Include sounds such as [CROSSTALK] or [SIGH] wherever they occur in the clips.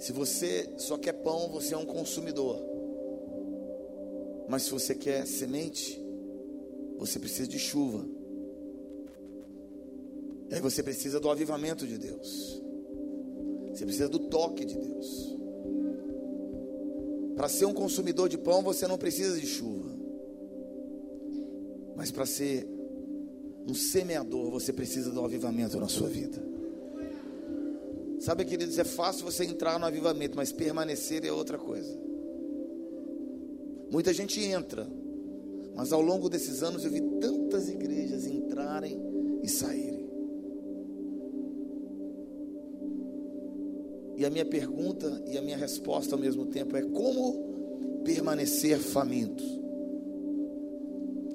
Se você só quer pão, você é um consumidor. Mas se você quer semente, você precisa de chuva. E aí você precisa do avivamento de Deus. Você precisa do toque de Deus. Para ser um consumidor de pão, você não precisa de chuva. Mas para ser um semeador, você precisa do avivamento na sua vida. Sabe, queridos, é fácil você entrar no avivamento, mas permanecer é outra coisa. Muita gente entra, mas ao longo desses anos eu vi tantas igrejas entrarem e saírem. E a minha pergunta e a minha resposta ao mesmo tempo é: como permanecer faminto?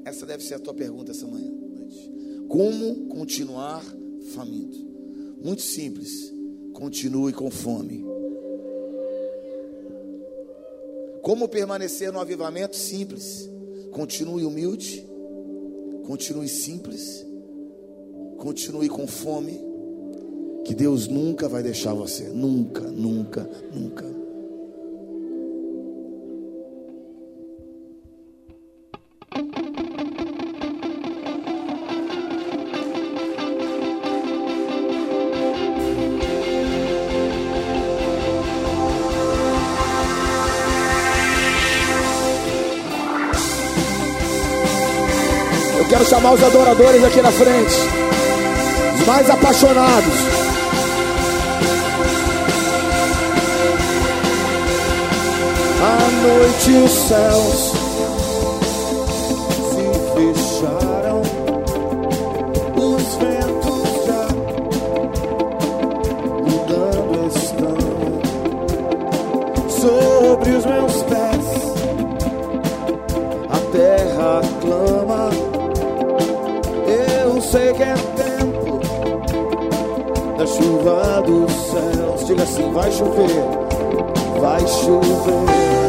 Essa deve ser a tua pergunta essa manhã. Como continuar faminto? Muito simples. Continue com fome. Como permanecer no avivamento? Simples. Continue humilde. Continue simples. Continue com fome. Que Deus nunca vai deixar você. Nunca, nunca, nunca. Chamar os adoradores aqui na frente. Os mais apaixonados. À noite os céus Diga assim: vai chover, vai chover.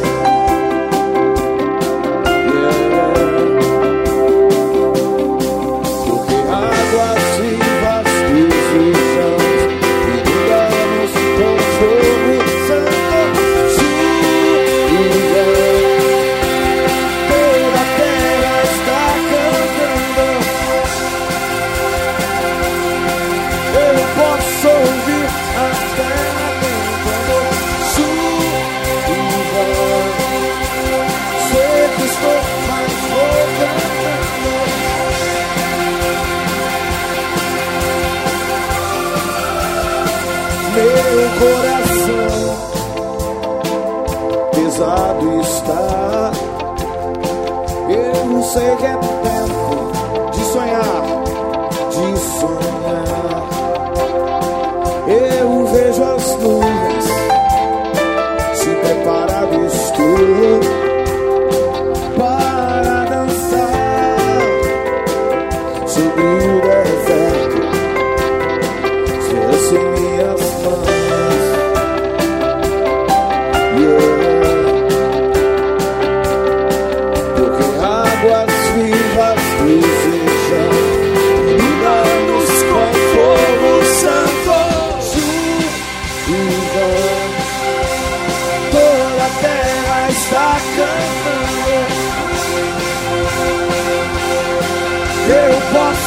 Coração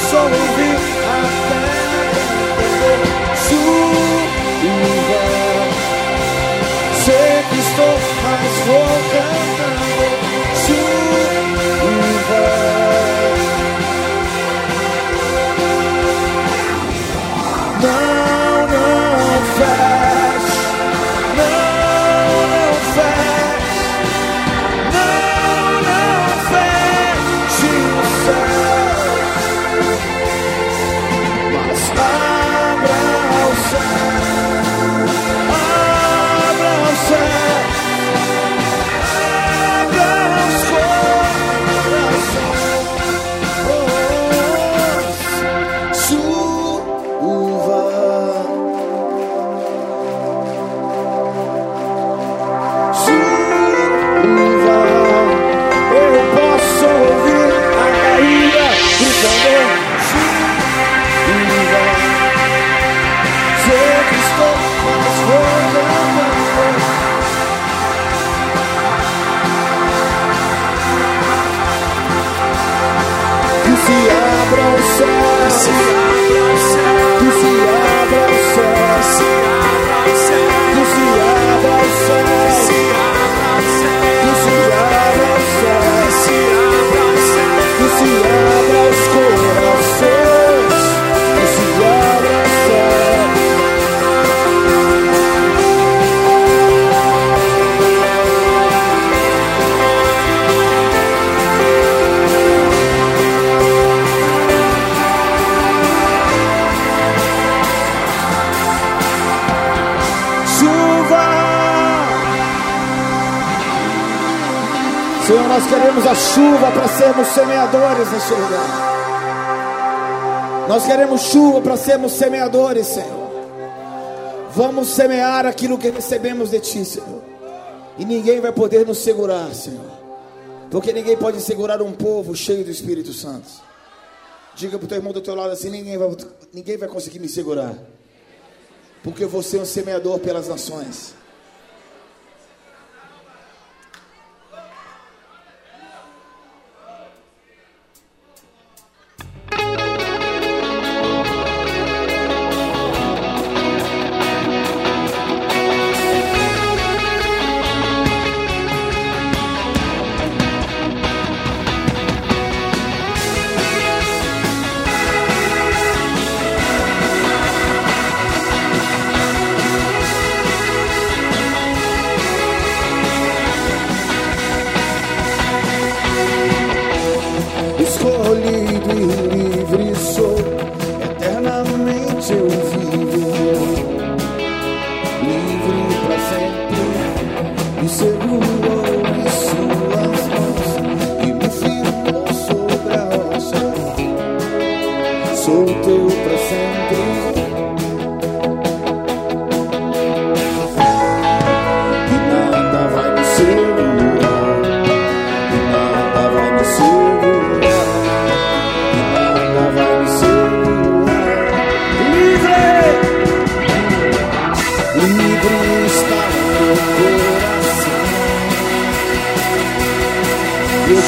só ouvir chuva para sermos semeadores neste lugar. Nós queremos chuva para sermos semeadores, Senhor. Vamos semear aquilo que recebemos de Ti, Senhor. E ninguém vai poder nos segurar, Senhor. Porque ninguém pode segurar um povo cheio do Espírito Santo. Diga para o teu irmão do teu lado assim: ninguém vai, ninguém vai conseguir me segurar. Porque você é um semeador pelas nações.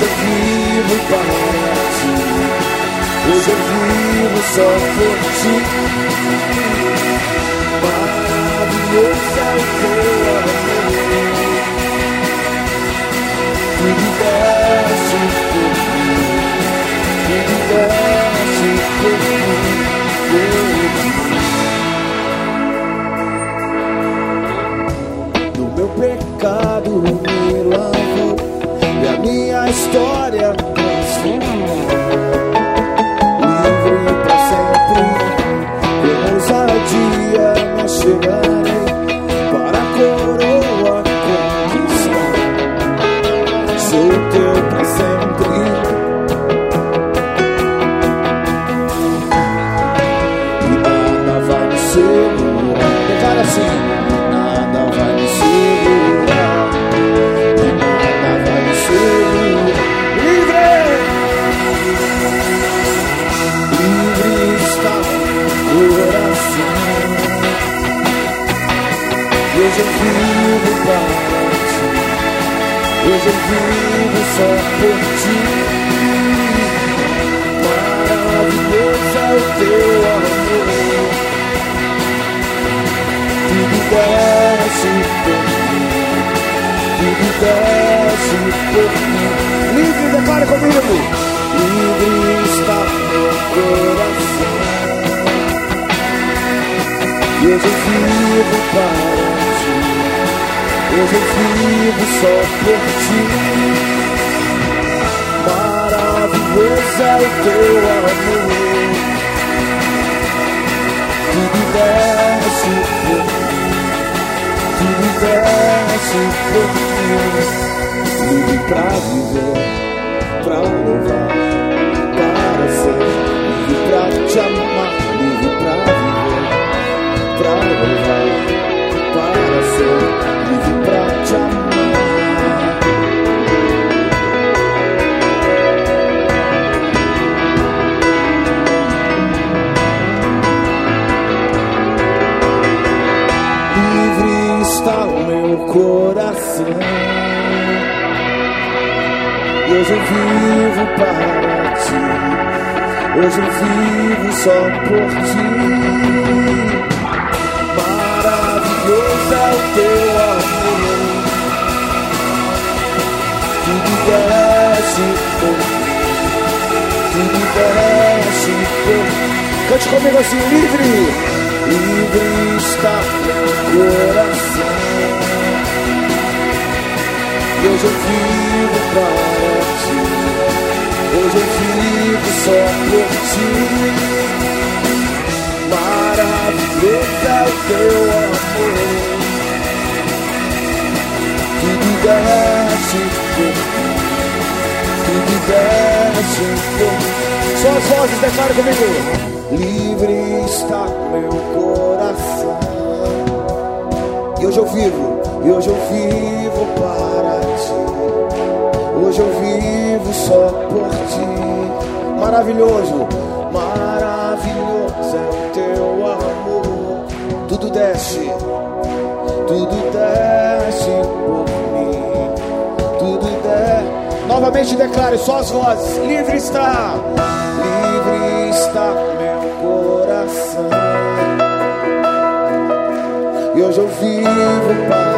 Hoje eu vivo para ti, hoje eu vivo só por ti. Maravilhoso é o teu amor, que me desce por mim, que me desce por mim. história transformada. Livre pra sempre, com ousadia nós chegar. Hoje eu vivo só por ti. Maravilhoso é o teu amor. Tudo desce por mim. Tudo desce por mim. Livre, declara comigo Livre está meu coração. E hoje eu vivo para Hoje eu vivo só por ti. Maravilhoso é o teu amor. Tudo desce por mim Tudo desce por mim Tudo pra viver, pra louvar Para ser, livre pra te amar. Livre pra viver, pra louvar para ser livre pra te amar. Livre está o meu coração. E hoje eu vivo para ti. Hoje eu vivo só por ti. Deus é o teu amor. Tudo desce por mim, tudo desce por mim. Cante comigo assim, livre. Livre está meu coração. E hoje eu vivo para ti. Hoje eu vivo só por ti. Deus é o teu amor. Que me desce Que me desce Só as vozes declaram comigo. Livre está meu coração. E hoje eu vivo E hoje eu vivo para ti. Hoje eu vivo só por ti. Maravilhoso Maravilhoso é o teu amor. Desce, tudo desce por mim. Tudo desce. Novamente declare só as vozes. Livre está, livre está meu coração. E hoje eu vivo para.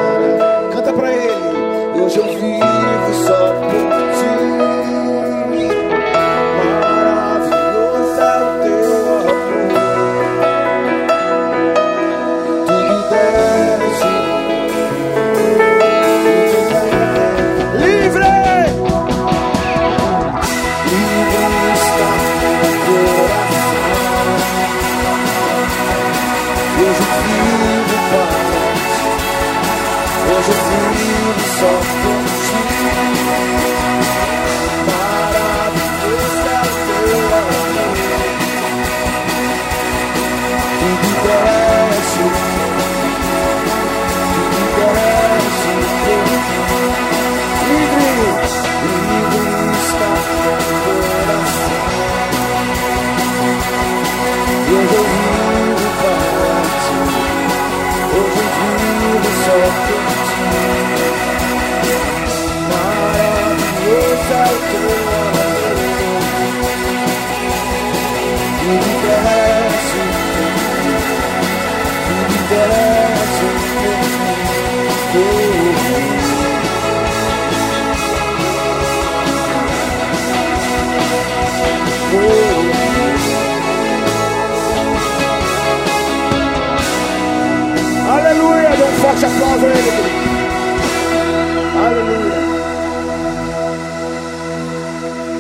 Forte aplauso a Ele, Aleluia.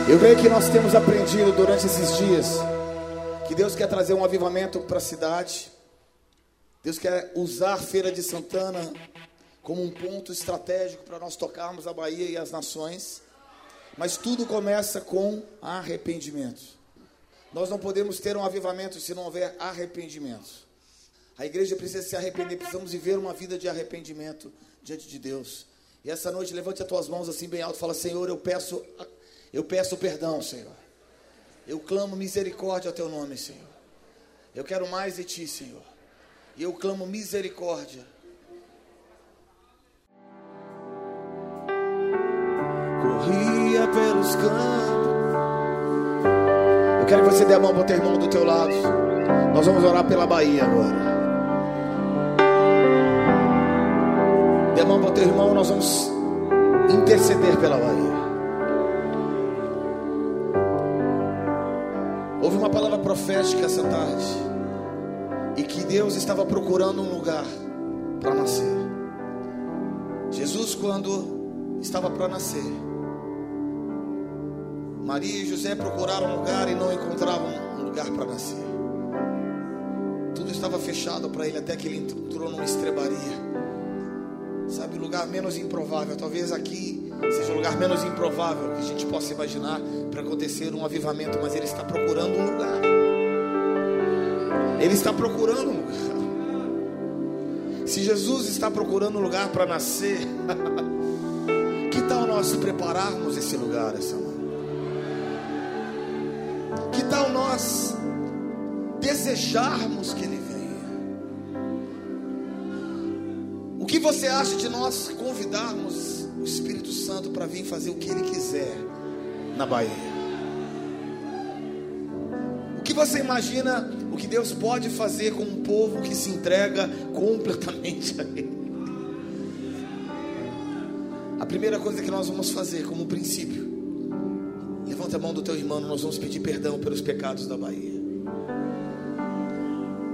Eu creio que nós temos aprendido durante esses dias que Deus quer trazer um avivamento para a cidade. Deus quer usar a Feira de Santana como um ponto estratégico para nós tocarmos a Bahia e as nações. Mas tudo começa com arrependimento. Nós não podemos ter um avivamento se não houver arrependimento. A igreja precisa se arrepender, precisamos viver uma vida de arrependimento diante de Deus. E essa noite levante as tuas mãos assim bem alto, fala: Senhor, eu peço eu peço perdão, Senhor. Eu clamo misericórdia ao teu nome, Senhor. Eu quero mais de ti, Senhor. E eu clamo misericórdia. Corria pelos campos. Eu quero que você dê a mão para o teu irmão do teu lado. Nós vamos orar pela Bahia agora. Dê a mão para o teu irmão, nós vamos interceder pela Bahia. Houve uma palavra profética essa tarde. E que Deus estava procurando um lugar para nascer. Jesus, quando estava para nascer, Maria e José procuraram um lugar e não encontravam um lugar para nascer. Tudo estava fechado para ele até que ele entrou numa estrebaria sabe, o lugar menos improvável. Talvez aqui seja o lugar menos improvável que a gente possa imaginar para acontecer um avivamento, mas ele está procurando um lugar. Ele está procurando um lugar. Se Jesus está procurando um lugar para nascer, [LAUGHS] que tal nós prepararmos esse lugar essa manhã? Que tal nós desejarmos que Ele venha? que você acha de nós convidarmos o Espírito Santo para vir fazer o que ele quiser na Bahia? O que você imagina o que Deus pode fazer com um povo que se entrega completamente a Ele? A primeira coisa que nós vamos fazer, como princípio, levanta a mão do teu irmão, nós vamos pedir perdão pelos pecados da Bahia.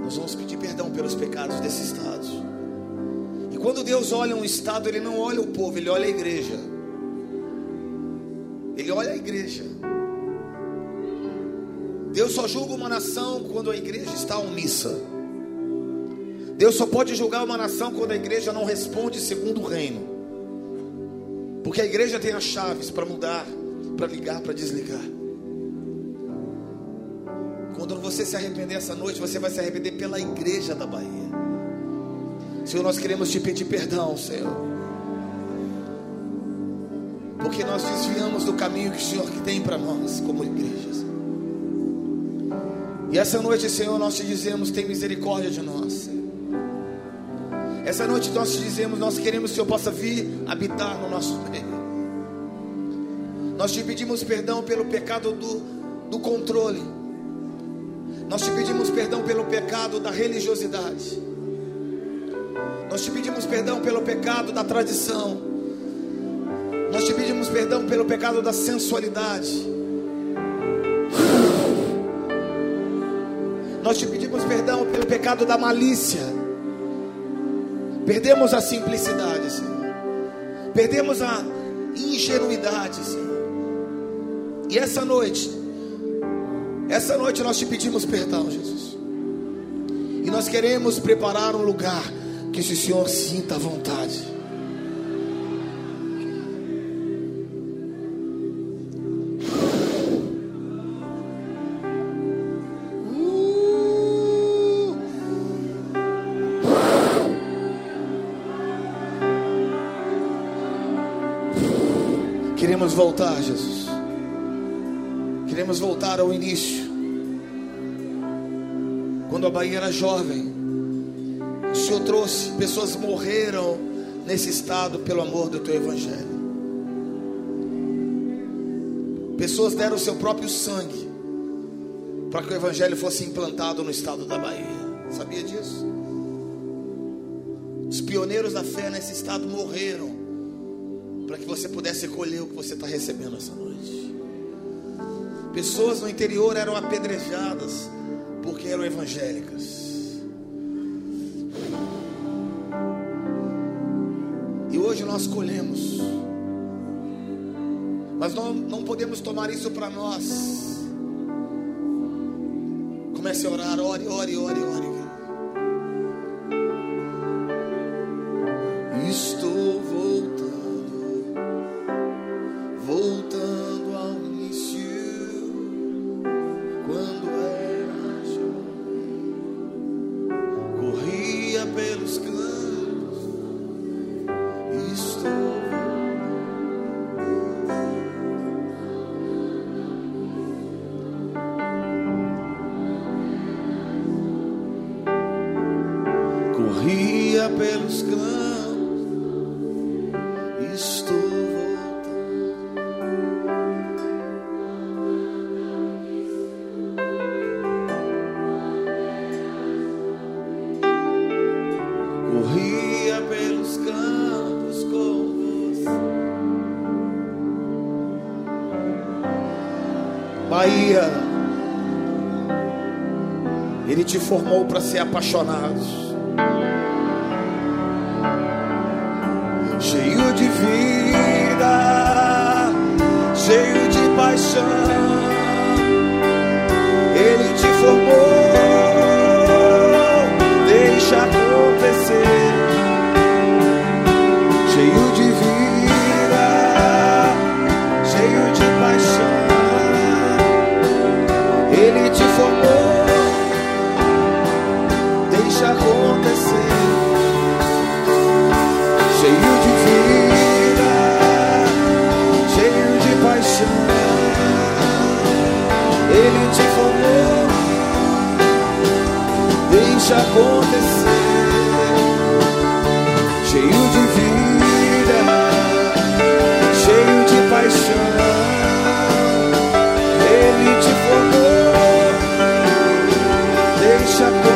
Nós vamos pedir perdão pelos pecados desse estado quando Deus olha um estado, Ele não olha o povo, Ele olha a igreja. Ele olha a igreja. Deus só julga uma nação quando a igreja está omissa. Deus só pode julgar uma nação quando a igreja não responde segundo o reino. Porque a igreja tem as chaves para mudar, para ligar, para desligar. Quando você se arrepender essa noite, você vai se arrepender pela igreja da Bahia. Senhor, nós queremos te pedir perdão, Senhor. Porque nós desviamos do caminho que o Senhor tem para nós como igrejas. E essa noite, Senhor, nós te dizemos: tem misericórdia de nós. Essa noite nós te dizemos: nós queremos que o Senhor possa vir habitar no nosso meio. Nós te pedimos perdão pelo pecado do, do controle. Nós te pedimos perdão pelo pecado da religiosidade. Nós te pedimos perdão pelo pecado da tradição. Nós te pedimos perdão pelo pecado da sensualidade. Nós te pedimos perdão pelo pecado da malícia. Perdemos a simplicidade, Senhor. Perdemos a ingenuidade, Senhor. E essa noite, essa noite nós te pedimos perdão, Jesus. E nós queremos preparar um lugar que o Senhor sinta a vontade. Queremos voltar, Jesus. Queremos voltar ao início. Quando a Bahia era jovem, o Senhor trouxe, pessoas morreram nesse estado pelo amor do teu evangelho. Pessoas deram o seu próprio sangue para que o evangelho fosse implantado no estado da Bahia. Sabia disso? Os pioneiros da fé nesse estado morreram para que você pudesse colher o que você está recebendo essa noite. Pessoas no interior eram apedrejadas porque eram evangélicas. E hoje nós colhemos, mas não, não podemos tomar isso para nós. Comece a orar, ore, ore, ore, ore. Formou para ser apaixonado. cheio de vida, cheio de paixão. Ele te formou, deixa acontecer. Deixa acontecer. Cheio de vida, cheio de paixão. Ele te formou, deixa acontecer.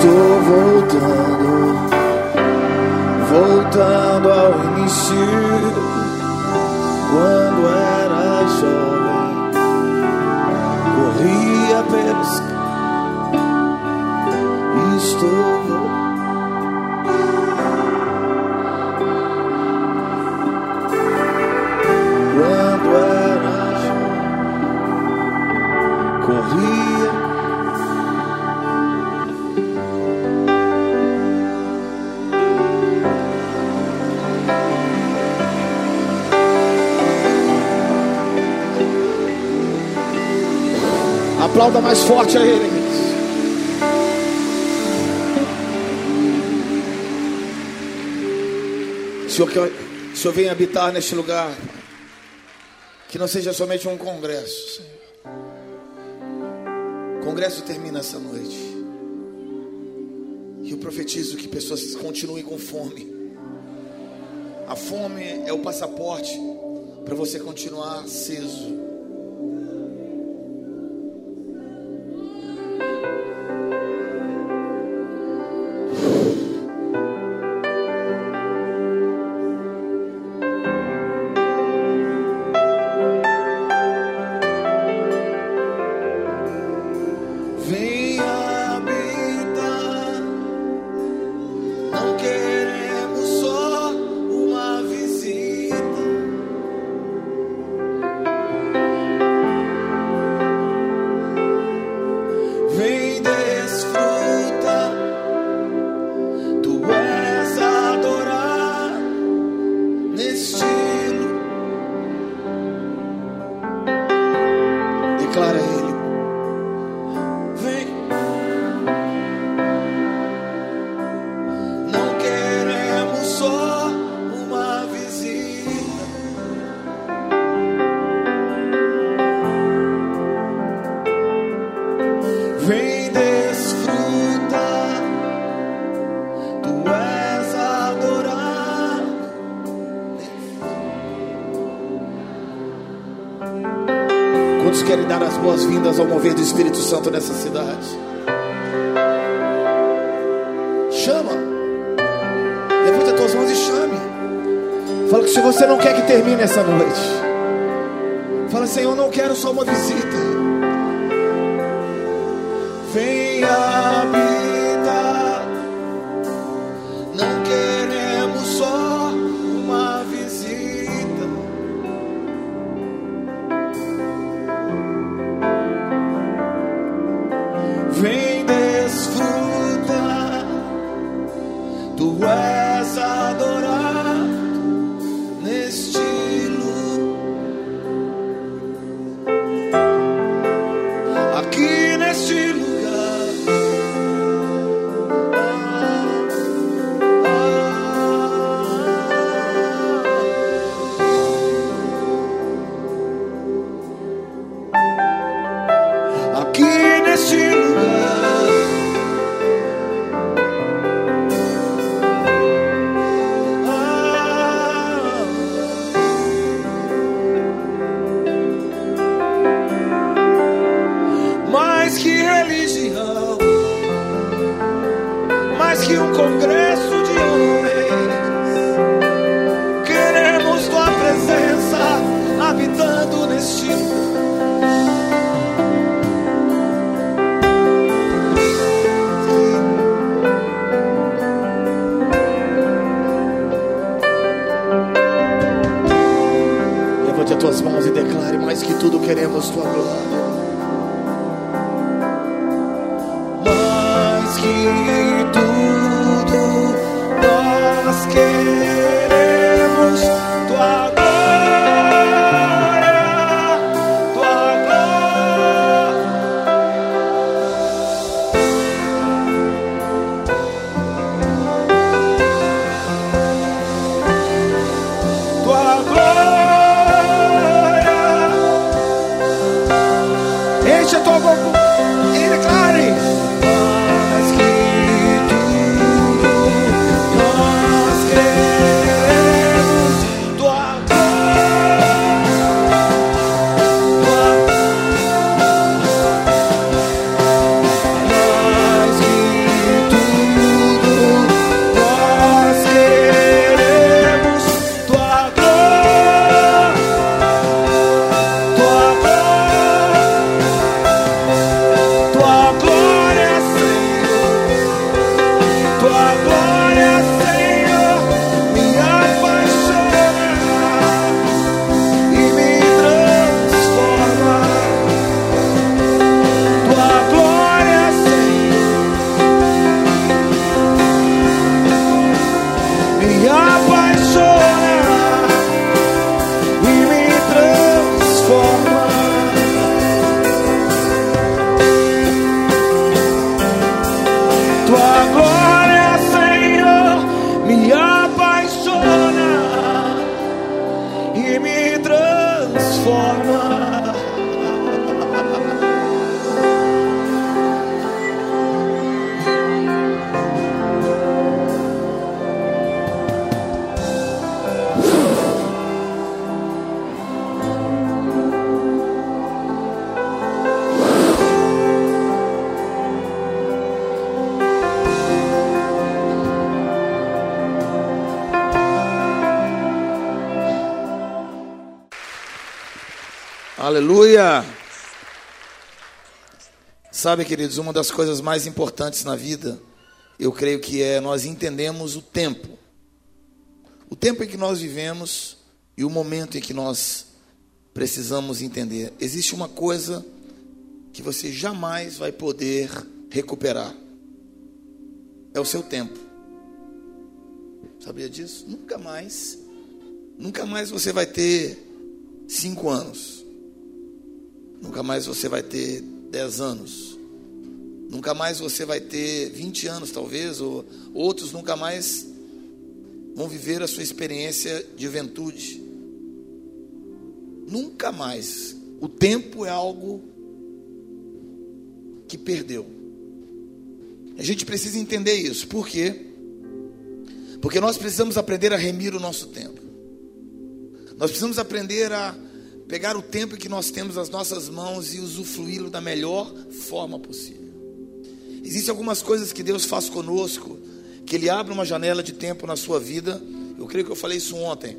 Estou voltando, voltando ao início, Aplauda mais forte a Ele. Senhor, que o Senhor venha habitar neste lugar. Que não seja somente um congresso, Senhor. O congresso termina essa noite. E eu profetizo que pessoas continuem com fome. A fome é o passaporte para você continuar aceso. Santo nessa que um congresso de homens, queremos tua presença habitando neste lugar. Levante as tuas mãos e declare: mais que tudo queremos tua glória. Queremos Sabe, queridos, uma das coisas mais importantes na vida, eu creio que é nós entendemos o tempo. O tempo em que nós vivemos e o momento em que nós precisamos entender. Existe uma coisa que você jamais vai poder recuperar. É o seu tempo. Sabia disso? Nunca mais. Nunca mais você vai ter cinco anos. Nunca mais você vai ter 10 anos. Nunca mais você vai ter 20 anos, talvez, ou outros nunca mais vão viver a sua experiência de juventude. Nunca mais. O tempo é algo que perdeu. A gente precisa entender isso. Por quê? Porque nós precisamos aprender a remir o nosso tempo. Nós precisamos aprender a pegar o tempo que nós temos nas nossas mãos e usufruí-lo da melhor forma possível. Existem algumas coisas que Deus faz conosco, que Ele abre uma janela de tempo na sua vida. Eu creio que eu falei isso ontem.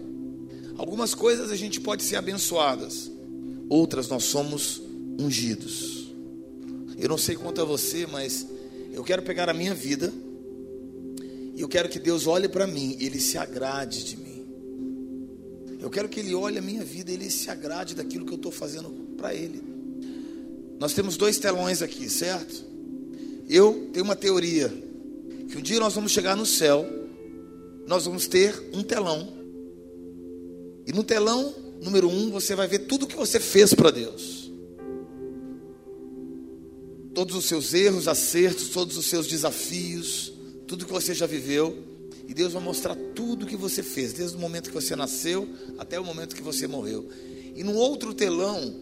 Algumas coisas a gente pode ser abençoadas, outras nós somos ungidos. Eu não sei quanto a você, mas eu quero pegar a minha vida e eu quero que Deus olhe para mim e Ele se agrade de mim. Eu quero que Ele olhe a minha vida Ele se agrade daquilo que eu estou fazendo para Ele. Nós temos dois telões aqui, certo? Eu tenho uma teoria que um dia nós vamos chegar no céu, nós vamos ter um telão. E no telão número um você vai ver tudo que você fez para Deus. Todos os seus erros, acertos, todos os seus desafios, tudo que você já viveu. E Deus vai mostrar tudo que você fez, desde o momento que você nasceu até o momento que você morreu. E no outro telão,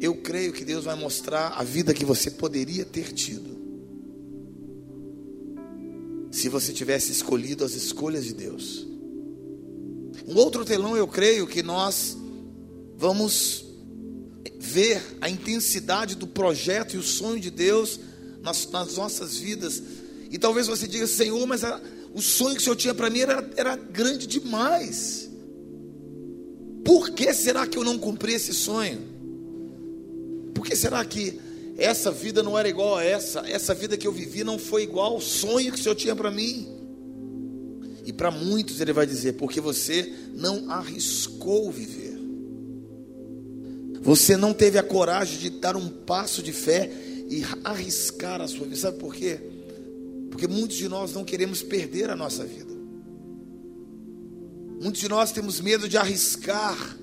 eu creio que Deus vai mostrar a vida que você poderia ter tido. Se você tivesse escolhido as escolhas de Deus. Um outro telão, eu creio que nós vamos ver a intensidade do projeto e o sonho de Deus nas, nas nossas vidas. E talvez você diga, Senhor, mas a, o sonho que o Senhor tinha para mim era, era grande demais. Por que será que eu não cumpri esse sonho? Por que será que essa vida não era igual a essa? Essa vida que eu vivi não foi igual ao sonho que o Senhor tinha para mim? E para muitos ele vai dizer, porque você não arriscou viver. Você não teve a coragem de dar um passo de fé e arriscar a sua vida. Sabe por quê? Porque muitos de nós não queremos perder a nossa vida. Muitos de nós temos medo de arriscar,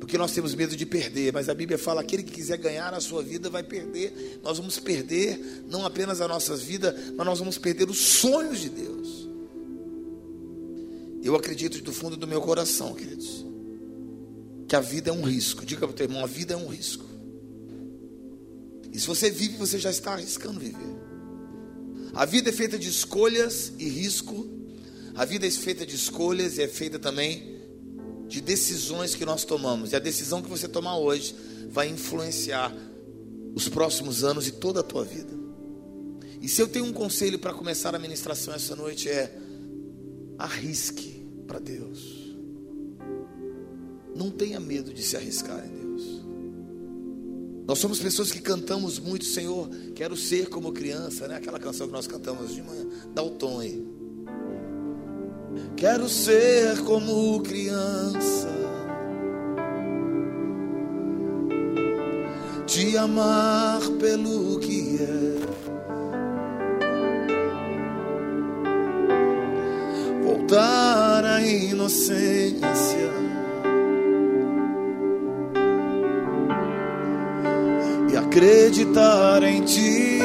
porque nós temos medo de perder. Mas a Bíblia fala: aquele que quiser ganhar a sua vida vai perder. Nós vamos perder não apenas a nossa vida, mas nós vamos perder os sonhos de Deus. Eu acredito do fundo do meu coração, queridos, que a vida é um risco. Diga para o teu irmão: a vida é um risco. E se você vive, você já está arriscando viver. A vida é feita de escolhas e risco. A vida é feita de escolhas e é feita também de decisões que nós tomamos. E a decisão que você tomar hoje vai influenciar os próximos anos e toda a tua vida. E se eu tenho um conselho para começar a ministração essa noite é arrisque para Deus. Não tenha medo de se arriscar em Deus. Nós somos pessoas que cantamos muito, Senhor, quero ser como criança, né? Aquela canção que nós cantamos de manhã. Dá o tom aí. Quero ser como criança. Te amar pelo que é. Voltar à inocência. Acreditar em ti.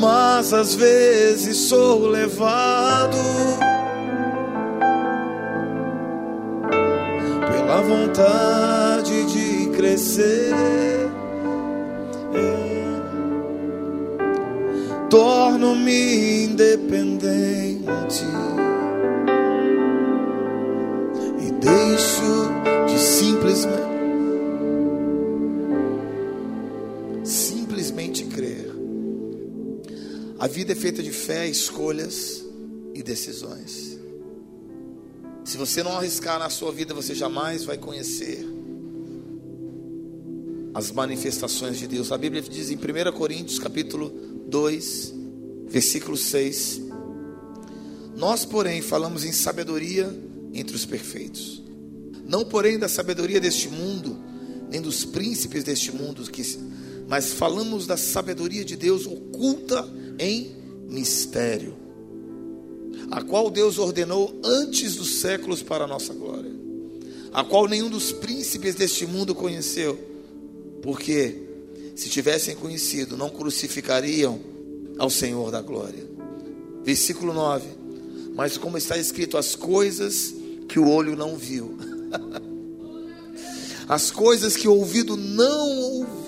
mas às vezes sou levado pela vontade de crescer. Torno-me independente simplesmente simplesmente crer. A vida é feita de fé, escolhas e decisões. Se você não arriscar na sua vida, você jamais vai conhecer as manifestações de Deus. A Bíblia diz em 1 Coríntios, capítulo 2, versículo 6: Nós, porém, falamos em sabedoria entre os perfeitos, não porém da sabedoria deste mundo, nem dos príncipes deste mundo, mas falamos da sabedoria de Deus oculta em mistério, a qual Deus ordenou antes dos séculos para a nossa glória, a qual nenhum dos príncipes deste mundo conheceu, porque se tivessem conhecido, não crucificariam ao Senhor da glória. Versículo 9: Mas como está escrito, as coisas que o olho não viu, as coisas que o ouvido não ouviu,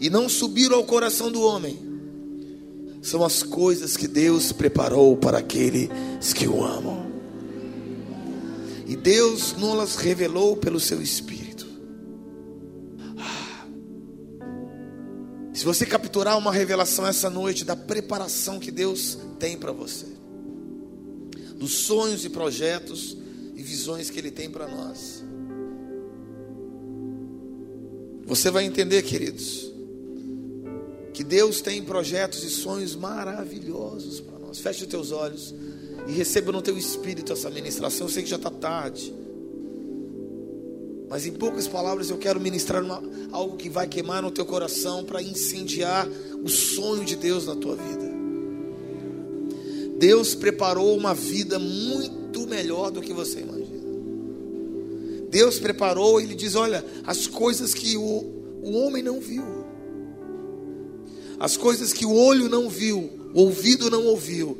e não subiram ao coração do homem, são as coisas que Deus preparou para aqueles que o amam. E Deus nos revelou pelo seu Espírito. Ah. Se você capturar uma revelação essa noite da preparação que Deus tem para você, dos sonhos e projetos visões que Ele tem para nós, você vai entender, queridos, que Deus tem projetos e sonhos maravilhosos para nós. Feche os teus olhos e receba no teu espírito essa ministração. Eu sei que já está tarde. Mas em poucas palavras eu quero ministrar uma, algo que vai queimar no teu coração para incendiar o sonho de Deus na tua vida. Deus preparou uma vida muito melhor do que você imagina. Deus preparou, Ele diz: olha, as coisas que o, o homem não viu as coisas que o olho não viu, o ouvido não ouviu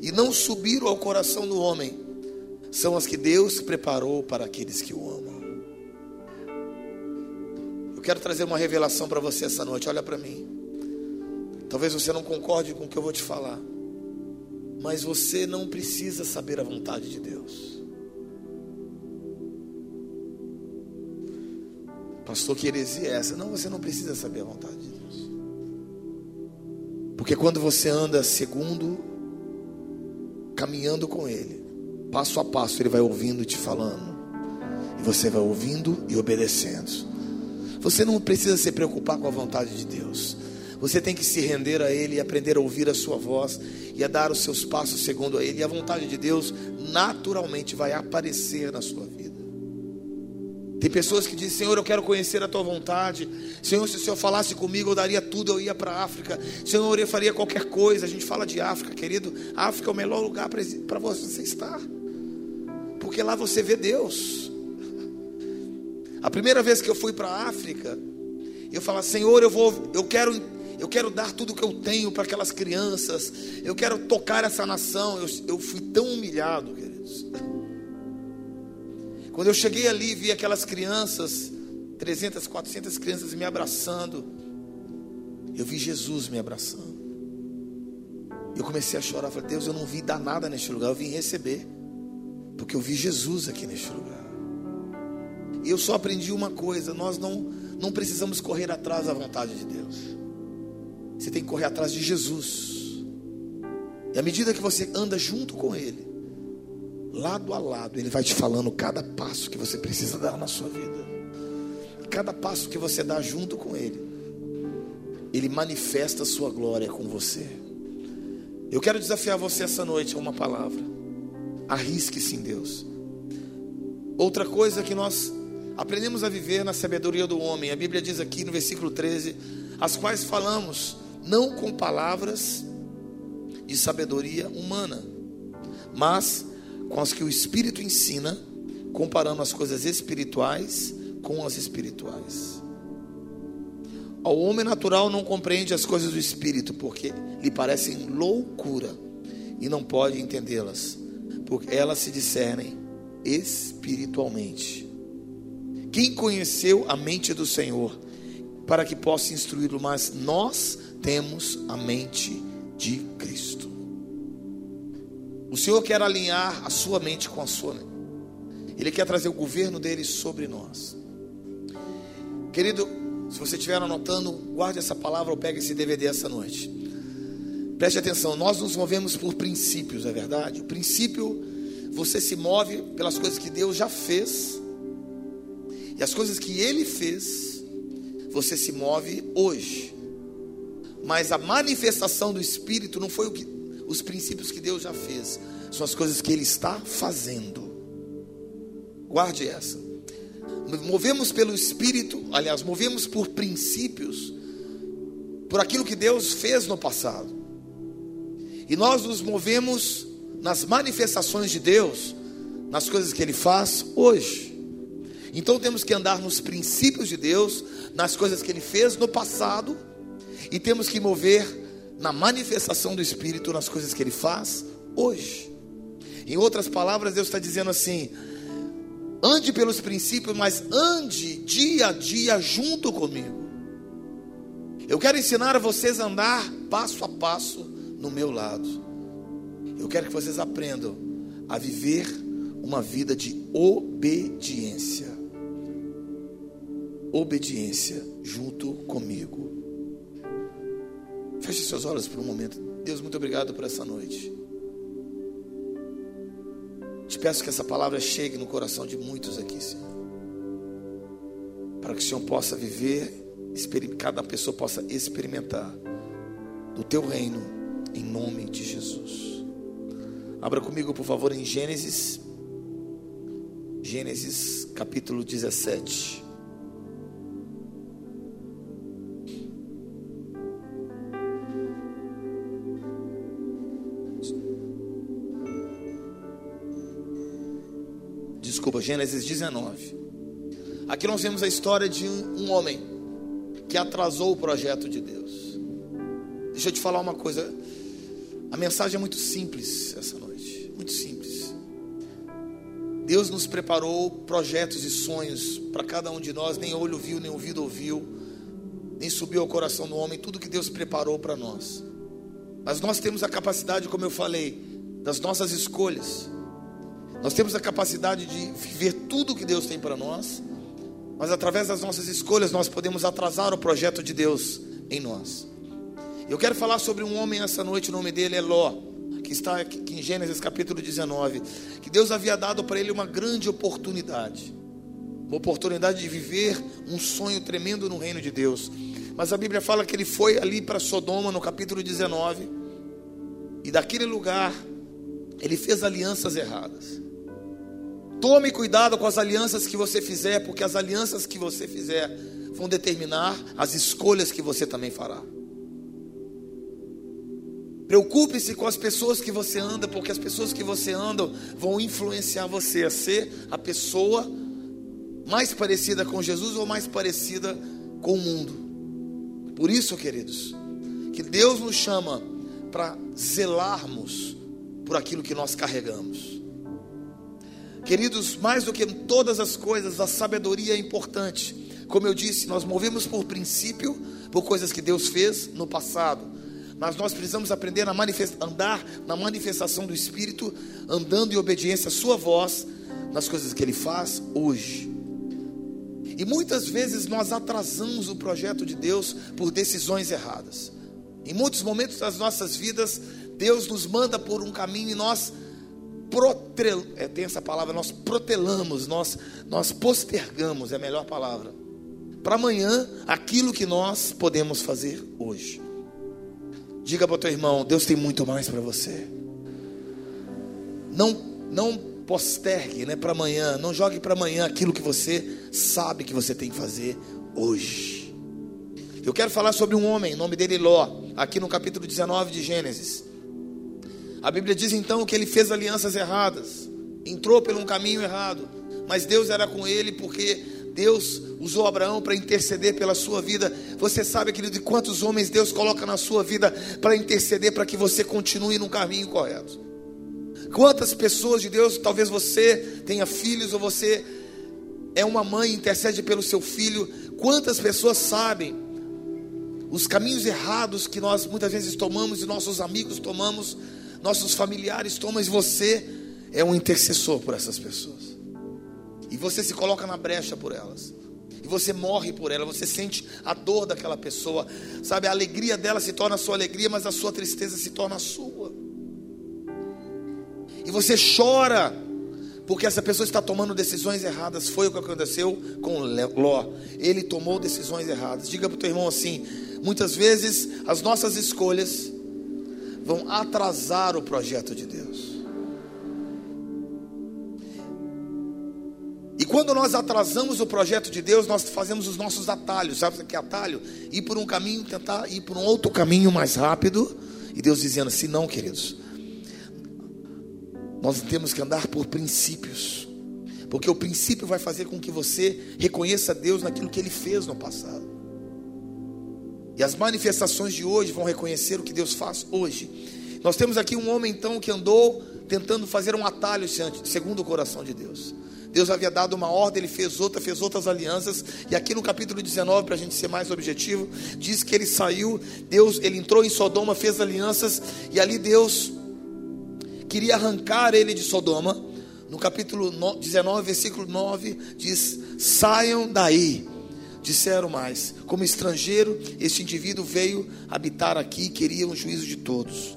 e não subiram ao coração do homem, são as que Deus preparou para aqueles que o amam. Eu quero trazer uma revelação para você essa noite. Olha para mim. Talvez você não concorde com o que eu vou te falar, mas você não precisa saber a vontade de Deus. Pastor, que heresia é essa? Não, você não precisa saber a vontade de Deus. Porque quando você anda segundo, caminhando com Ele, passo a passo, Ele vai ouvindo e te falando, e você vai ouvindo e obedecendo. Você não precisa se preocupar com a vontade de Deus. Você tem que se render a Ele e aprender a ouvir a Sua voz e a dar os seus passos segundo a Ele. E a vontade de Deus naturalmente vai aparecer na sua vida. Tem pessoas que dizem, Senhor, eu quero conhecer a tua vontade. Senhor, se o Senhor falasse comigo, eu daria tudo, eu ia para a África. Senhor, eu faria qualquer coisa. A gente fala de África, querido. A África é o melhor lugar para você estar. Porque lá você vê Deus. A primeira vez que eu fui para a África, eu falava, Senhor, eu vou, eu quero, eu quero dar tudo que eu tenho para aquelas crianças. Eu quero tocar essa nação. Eu, eu fui tão humilhado, queridos. Quando eu cheguei ali, vi aquelas crianças, 300, 400 crianças me abraçando. Eu vi Jesus me abraçando. Eu comecei a chorar. Falei, Deus, eu não vim dar nada neste lugar, eu vim receber. Porque eu vi Jesus aqui neste lugar. E eu só aprendi uma coisa: nós não, não precisamos correr atrás da vontade de Deus. Você tem que correr atrás de Jesus. E à medida que você anda junto com Ele, lado a lado, Ele vai te falando cada passo que você precisa dar na sua vida. Cada passo que você dá junto com Ele, Ele manifesta a sua glória com você. Eu quero desafiar você essa noite a uma palavra. Arrisque-se em Deus. Outra coisa que nós aprendemos a viver na sabedoria do homem. A Bíblia diz aqui no versículo 13: as quais falamos não com palavras de sabedoria humana, mas com as que o Espírito ensina, comparando as coisas espirituais com as espirituais. Ao homem natural não compreende as coisas do Espírito, porque lhe parecem loucura e não pode entendê-las, porque elas se discernem espiritualmente. Quem conheceu a mente do Senhor para que possa instruí-lo? Mas nós temos a mente de Cristo. O Senhor quer alinhar a sua mente com a sua. Ele quer trazer o governo dele sobre nós. Querido, se você estiver anotando, guarde essa palavra ou pegue esse DVD essa noite. Preste atenção, nós nos movemos por princípios, é verdade? O princípio, você se move pelas coisas que Deus já fez. E as coisas que Ele fez, você se move hoje. Mas a manifestação do Espírito não foi o que os princípios que Deus já fez, são as coisas que Ele está fazendo. Guarde essa. Movemos pelo Espírito, aliás, movemos por princípios, por aquilo que Deus fez no passado. E nós nos movemos nas manifestações de Deus, nas coisas que Ele faz hoje. Então temos que andar nos princípios de Deus, nas coisas que Ele fez no passado, e temos que mover na manifestação do Espírito nas coisas que Ele faz hoje. Em outras palavras, Deus está dizendo assim: ande pelos princípios, mas ande dia a dia junto comigo. Eu quero ensinar a vocês a andar passo a passo no meu lado. Eu quero que vocês aprendam a viver uma vida de obediência. Obediência junto comigo. Feche seus olhos por um momento. Deus, muito obrigado por essa noite. Te peço que essa palavra chegue no coração de muitos aqui, Senhor. Para que o Senhor possa viver, cada pessoa possa experimentar do teu reino, em nome de Jesus. Abra comigo, por favor, em Gênesis, Gênesis capítulo 17. Desculpa, Gênesis 19. Aqui nós vemos a história de um homem que atrasou o projeto de Deus. Deixa eu te falar uma coisa. A mensagem é muito simples essa noite, muito simples. Deus nos preparou projetos e sonhos para cada um de nós, nem olho viu, nem ouvido ouviu, nem subiu ao coração do homem, tudo que Deus preparou para nós. Mas nós temos a capacidade, como eu falei, das nossas escolhas. Nós temos a capacidade de viver tudo que Deus tem para nós, mas através das nossas escolhas nós podemos atrasar o projeto de Deus em nós. Eu quero falar sobre um homem essa noite, o nome dele é Ló, que está aqui em Gênesis capítulo 19, que Deus havia dado para ele uma grande oportunidade, uma oportunidade de viver um sonho tremendo no reino de Deus. Mas a Bíblia fala que ele foi ali para Sodoma no capítulo 19, e daquele lugar ele fez alianças erradas. Tome cuidado com as alianças que você fizer, porque as alianças que você fizer vão determinar as escolhas que você também fará. Preocupe-se com as pessoas que você anda, porque as pessoas que você anda vão influenciar você a ser a pessoa mais parecida com Jesus ou mais parecida com o mundo. Por isso, queridos, que Deus nos chama para zelarmos por aquilo que nós carregamos. Queridos, mais do que todas as coisas, a sabedoria é importante. Como eu disse, nós movemos por princípio, por coisas que Deus fez no passado. Mas nós precisamos aprender a andar na manifestação do Espírito, andando em obediência à Sua voz, nas coisas que Ele faz hoje. E muitas vezes nós atrasamos o projeto de Deus por decisões erradas. Em muitos momentos das nossas vidas, Deus nos manda por um caminho e nós protel, é, tem essa palavra, nós protelamos, nós, nós postergamos, é a melhor palavra. Para amanhã, aquilo que nós podemos fazer hoje. Diga para o teu irmão, Deus tem muito mais para você. Não, não postergue né, para amanhã, não jogue para amanhã aquilo que você sabe que você tem que fazer hoje. Eu quero falar sobre um homem, o nome dele Ló, aqui no capítulo 19 de Gênesis. A Bíblia diz então que ele fez alianças erradas, entrou por um caminho errado, mas Deus era com ele porque Deus usou Abraão para interceder pela sua vida. Você sabe, querido, de quantos homens Deus coloca na sua vida para interceder para que você continue no caminho correto? Quantas pessoas de Deus, talvez você tenha filhos ou você é uma mãe intercede pelo seu filho. Quantas pessoas sabem os caminhos errados que nós muitas vezes tomamos e nossos amigos tomamos nossos familiares tomam, mas você é um intercessor por essas pessoas. E você se coloca na brecha por elas. E você morre por ela, você sente a dor daquela pessoa, sabe? A alegria dela se torna a sua alegria, mas a sua tristeza se torna a sua. E você chora, porque essa pessoa está tomando decisões erradas. Foi o que aconteceu com Ló. Ele tomou decisões erradas. Diga para o teu irmão assim: muitas vezes as nossas escolhas vão atrasar o projeto de Deus. E quando nós atrasamos o projeto de Deus, nós fazemos os nossos atalhos. Sabe o que é atalho? Ir por um caminho, tentar ir por um outro caminho mais rápido. E Deus dizendo assim: não, queridos. Nós temos que andar por princípios. Porque o princípio vai fazer com que você reconheça Deus naquilo que Ele fez no passado. E as manifestações de hoje vão reconhecer o que Deus faz hoje. Nós temos aqui um homem então que andou tentando fazer um atalho segundo o coração de Deus. Deus havia dado uma ordem, ele fez outra, fez outras alianças. E aqui no capítulo 19, para a gente ser mais objetivo, diz que ele saiu, Deus, ele entrou em Sodoma, fez alianças, e ali Deus queria arrancar ele de Sodoma. No capítulo 19, versículo 9, diz: saiam daí Disseram mais: como estrangeiro, este indivíduo veio habitar aqui e queria um juízo de todos.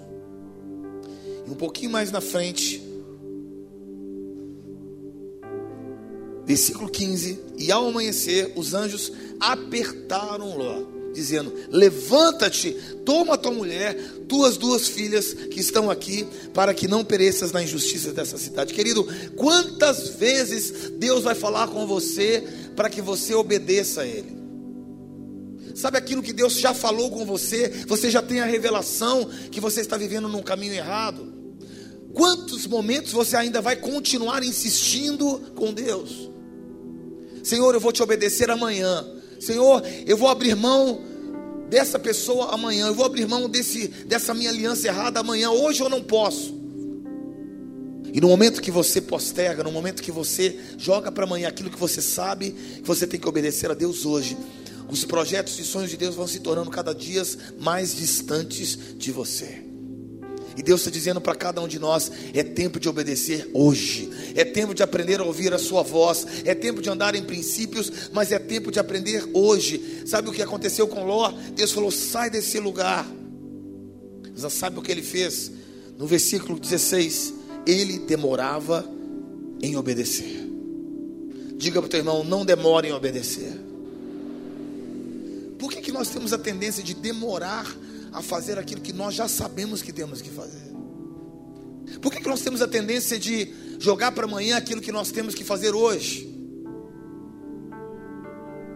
E um pouquinho mais na frente, versículo 15: E ao amanhecer, os anjos apertaram Ló, dizendo: Levanta-te, toma tua mulher, tuas duas filhas que estão aqui, para que não pereças na injustiça dessa cidade. Querido, quantas vezes Deus vai falar com você para que você obedeça a Ele. Sabe aquilo que Deus já falou com você? Você já tem a revelação que você está vivendo num caminho errado. Quantos momentos você ainda vai continuar insistindo com Deus? Senhor, eu vou te obedecer amanhã. Senhor, eu vou abrir mão dessa pessoa amanhã. Eu vou abrir mão desse, dessa minha aliança errada amanhã. Hoje eu não posso. E no momento que você posterga, no momento que você joga para amanhã aquilo que você sabe que você tem que obedecer a Deus hoje, os projetos e sonhos de Deus vão se tornando cada dia mais distantes de você. E Deus está dizendo para cada um de nós: é tempo de obedecer hoje, é tempo de aprender a ouvir a Sua voz, é tempo de andar em princípios, mas é tempo de aprender hoje. Sabe o que aconteceu com Ló? Deus falou: sai desse lugar. Você sabe o que ele fez? No versículo 16: ele demorava em obedecer. Diga para o teu irmão: não demore em obedecer. Por que, que nós temos a tendência de demorar a fazer aquilo que nós já sabemos que temos que fazer? Por que, que nós temos a tendência de jogar para amanhã aquilo que nós temos que fazer hoje?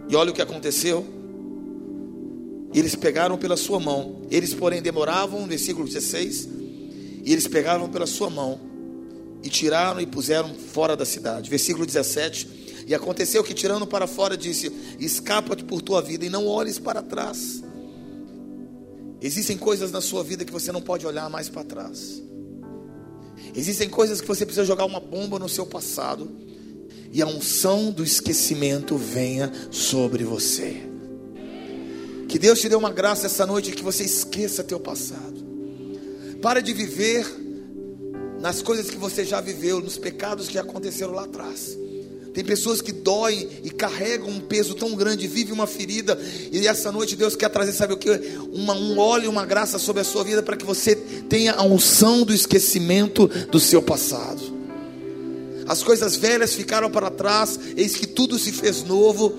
E olha o que aconteceu. Eles pegaram pela sua mão. Eles, porém, demoravam, versículo 16. E eles pegavam pela sua mão e tiraram e puseram fora da cidade. Versículo 17. E aconteceu que, tirando para fora, disse: Escapa-te por tua vida e não olhes para trás. Existem coisas na sua vida que você não pode olhar mais para trás. Existem coisas que você precisa jogar uma bomba no seu passado e a unção do esquecimento venha sobre você. Que Deus te dê uma graça essa noite que você esqueça teu passado. Para de viver nas coisas que você já viveu, nos pecados que aconteceram lá atrás. Tem pessoas que doem e carregam um peso tão grande, vivem uma ferida, e essa noite Deus quer trazer, sabe o que? Uma, um óleo, uma graça sobre a sua vida, para que você tenha a unção do esquecimento do seu passado. As coisas velhas ficaram para trás, eis que tudo se fez novo.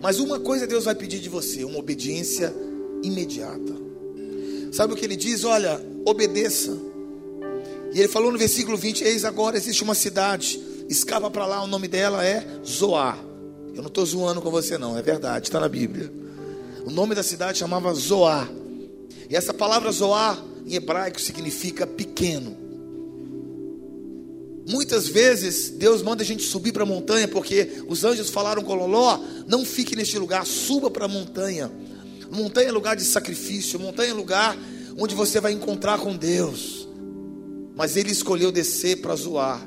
Mas uma coisa Deus vai pedir de você: uma obediência imediata. Sabe o que ele diz? Olha, obedeça. E ele falou no versículo 20: Eis agora existe uma cidade escapa para lá, o nome dela é Zoar. Eu não estou zoando com você, não, é verdade, está na Bíblia. O nome da cidade chamava Zoar. E essa palavra Zoar em hebraico significa pequeno. Muitas vezes Deus manda a gente subir para a montanha, porque os anjos falaram com Loló: não fique neste lugar, suba para a montanha. Montanha é lugar de sacrifício, montanha é lugar onde você vai encontrar com Deus. Mas ele escolheu descer para Zoar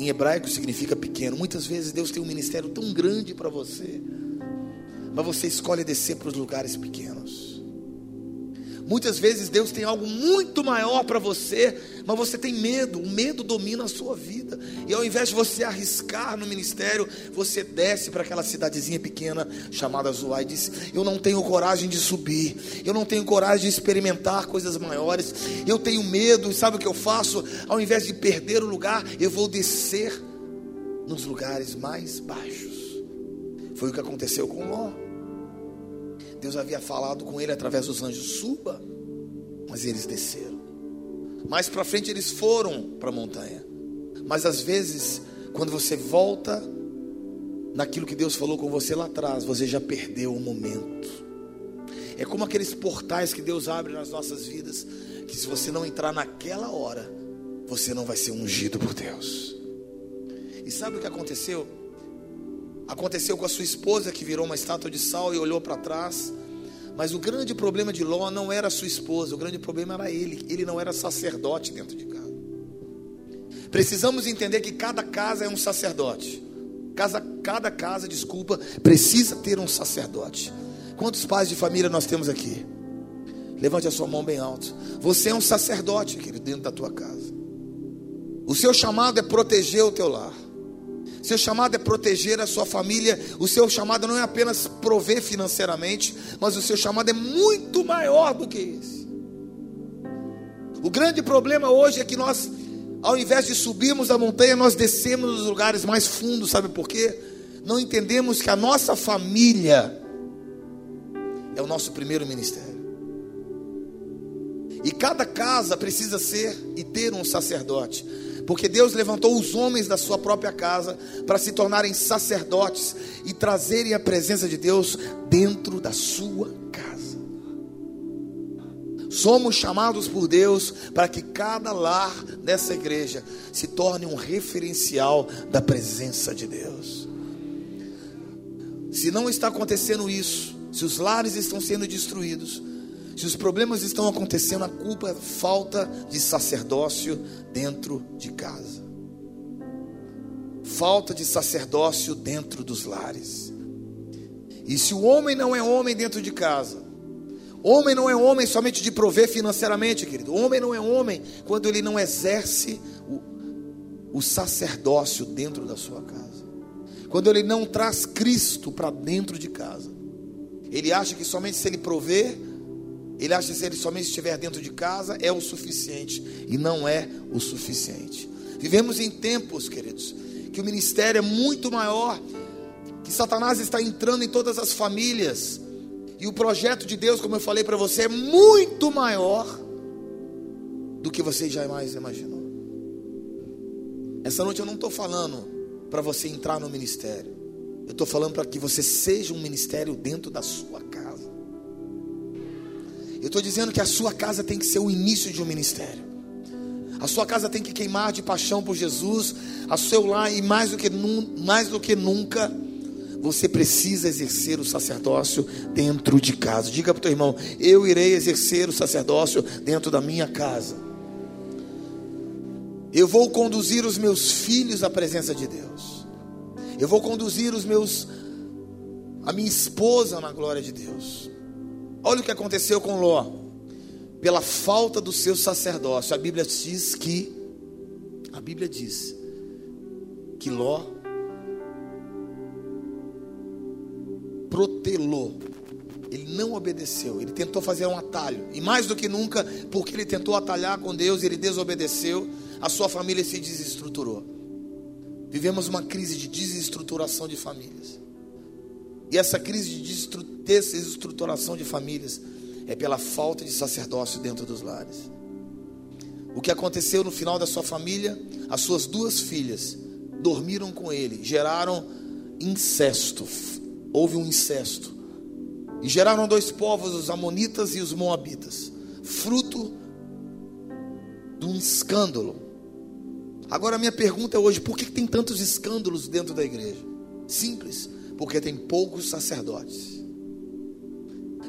em hebraico significa pequeno. Muitas vezes Deus tem um ministério tão grande para você, mas você escolhe descer para os lugares pequenos. Muitas vezes Deus tem algo muito maior para você, mas você tem medo, o medo domina a sua vida. E ao invés de você arriscar no ministério, você desce para aquela cidadezinha pequena chamada Zoar e diz: Eu não tenho coragem de subir, eu não tenho coragem de experimentar coisas maiores, eu tenho medo, e sabe o que eu faço? Ao invés de perder o lugar, eu vou descer nos lugares mais baixos. Foi o que aconteceu com Ló. Deus havia falado com ele através dos anjos: suba, mas eles desceram. Mais para frente eles foram para a montanha. Mas às vezes, quando você volta naquilo que Deus falou com você lá atrás, você já perdeu o momento. É como aqueles portais que Deus abre nas nossas vidas, que se você não entrar naquela hora, você não vai ser ungido por Deus. E sabe o que aconteceu? Aconteceu com a sua esposa que virou uma estátua de sal e olhou para trás. Mas o grande problema de Ló não era sua esposa, o grande problema era ele. Ele não era sacerdote dentro de casa. Precisamos entender que cada casa é um sacerdote. Casa, cada casa, desculpa, precisa ter um sacerdote. Quantos pais de família nós temos aqui? Levante a sua mão bem alto. Você é um sacerdote, querido, dentro da tua casa. O seu chamado é proteger o teu lar. Seu chamado é proteger a sua família. O seu chamado não é apenas prover financeiramente, mas o seu chamado é muito maior do que isso. O grande problema hoje é que nós, ao invés de subirmos a montanha, nós descemos nos lugares mais fundos, sabe por quê? Não entendemos que a nossa família é o nosso primeiro ministério. E cada casa precisa ser e ter um sacerdote. Porque Deus levantou os homens da sua própria casa para se tornarem sacerdotes e trazerem a presença de Deus dentro da sua casa. Somos chamados por Deus para que cada lar dessa igreja se torne um referencial da presença de Deus. Se não está acontecendo isso, se os lares estão sendo destruídos, se os problemas estão acontecendo, a culpa é falta de sacerdócio dentro de casa. Falta de sacerdócio dentro dos lares. E se o homem não é homem dentro de casa, homem não é homem somente de prover financeiramente, querido. Homem não é homem quando ele não exerce o, o sacerdócio dentro da sua casa. Quando ele não traz Cristo para dentro de casa. Ele acha que somente se ele prover ele acha que se ele somente estiver dentro de casa é o suficiente. E não é o suficiente. Vivemos em tempos, queridos, que o ministério é muito maior, que Satanás está entrando em todas as famílias. E o projeto de Deus, como eu falei para você, é muito maior do que você jamais imaginou. Essa noite eu não estou falando para você entrar no ministério. Eu estou falando para que você seja um ministério dentro da sua casa. Eu estou dizendo que a sua casa tem que ser o início de um ministério. A sua casa tem que queimar de paixão por Jesus. A seu lar, e mais do que, mais do que nunca, você precisa exercer o sacerdócio dentro de casa. Diga para o teu irmão: Eu irei exercer o sacerdócio dentro da minha casa. Eu vou conduzir os meus filhos à presença de Deus. Eu vou conduzir os meus a minha esposa na glória de Deus. Olha o que aconteceu com Ló. Pela falta do seu sacerdócio, a Bíblia diz que a Bíblia diz que Ló protelou. Ele não obedeceu, ele tentou fazer um atalho. E mais do que nunca, porque ele tentou atalhar com Deus, ele desobedeceu, a sua família se desestruturou. Vivemos uma crise de desestruturação de famílias. E essa crise de desestruturação de famílias é pela falta de sacerdócio dentro dos lares. O que aconteceu no final da sua família? As suas duas filhas dormiram com ele, geraram incesto, houve um incesto. E geraram dois povos, os Amonitas e os Moabitas, fruto de um escândalo. Agora, minha pergunta é hoje: por que tem tantos escândalos dentro da igreja? Simples, porque tem poucos sacerdotes.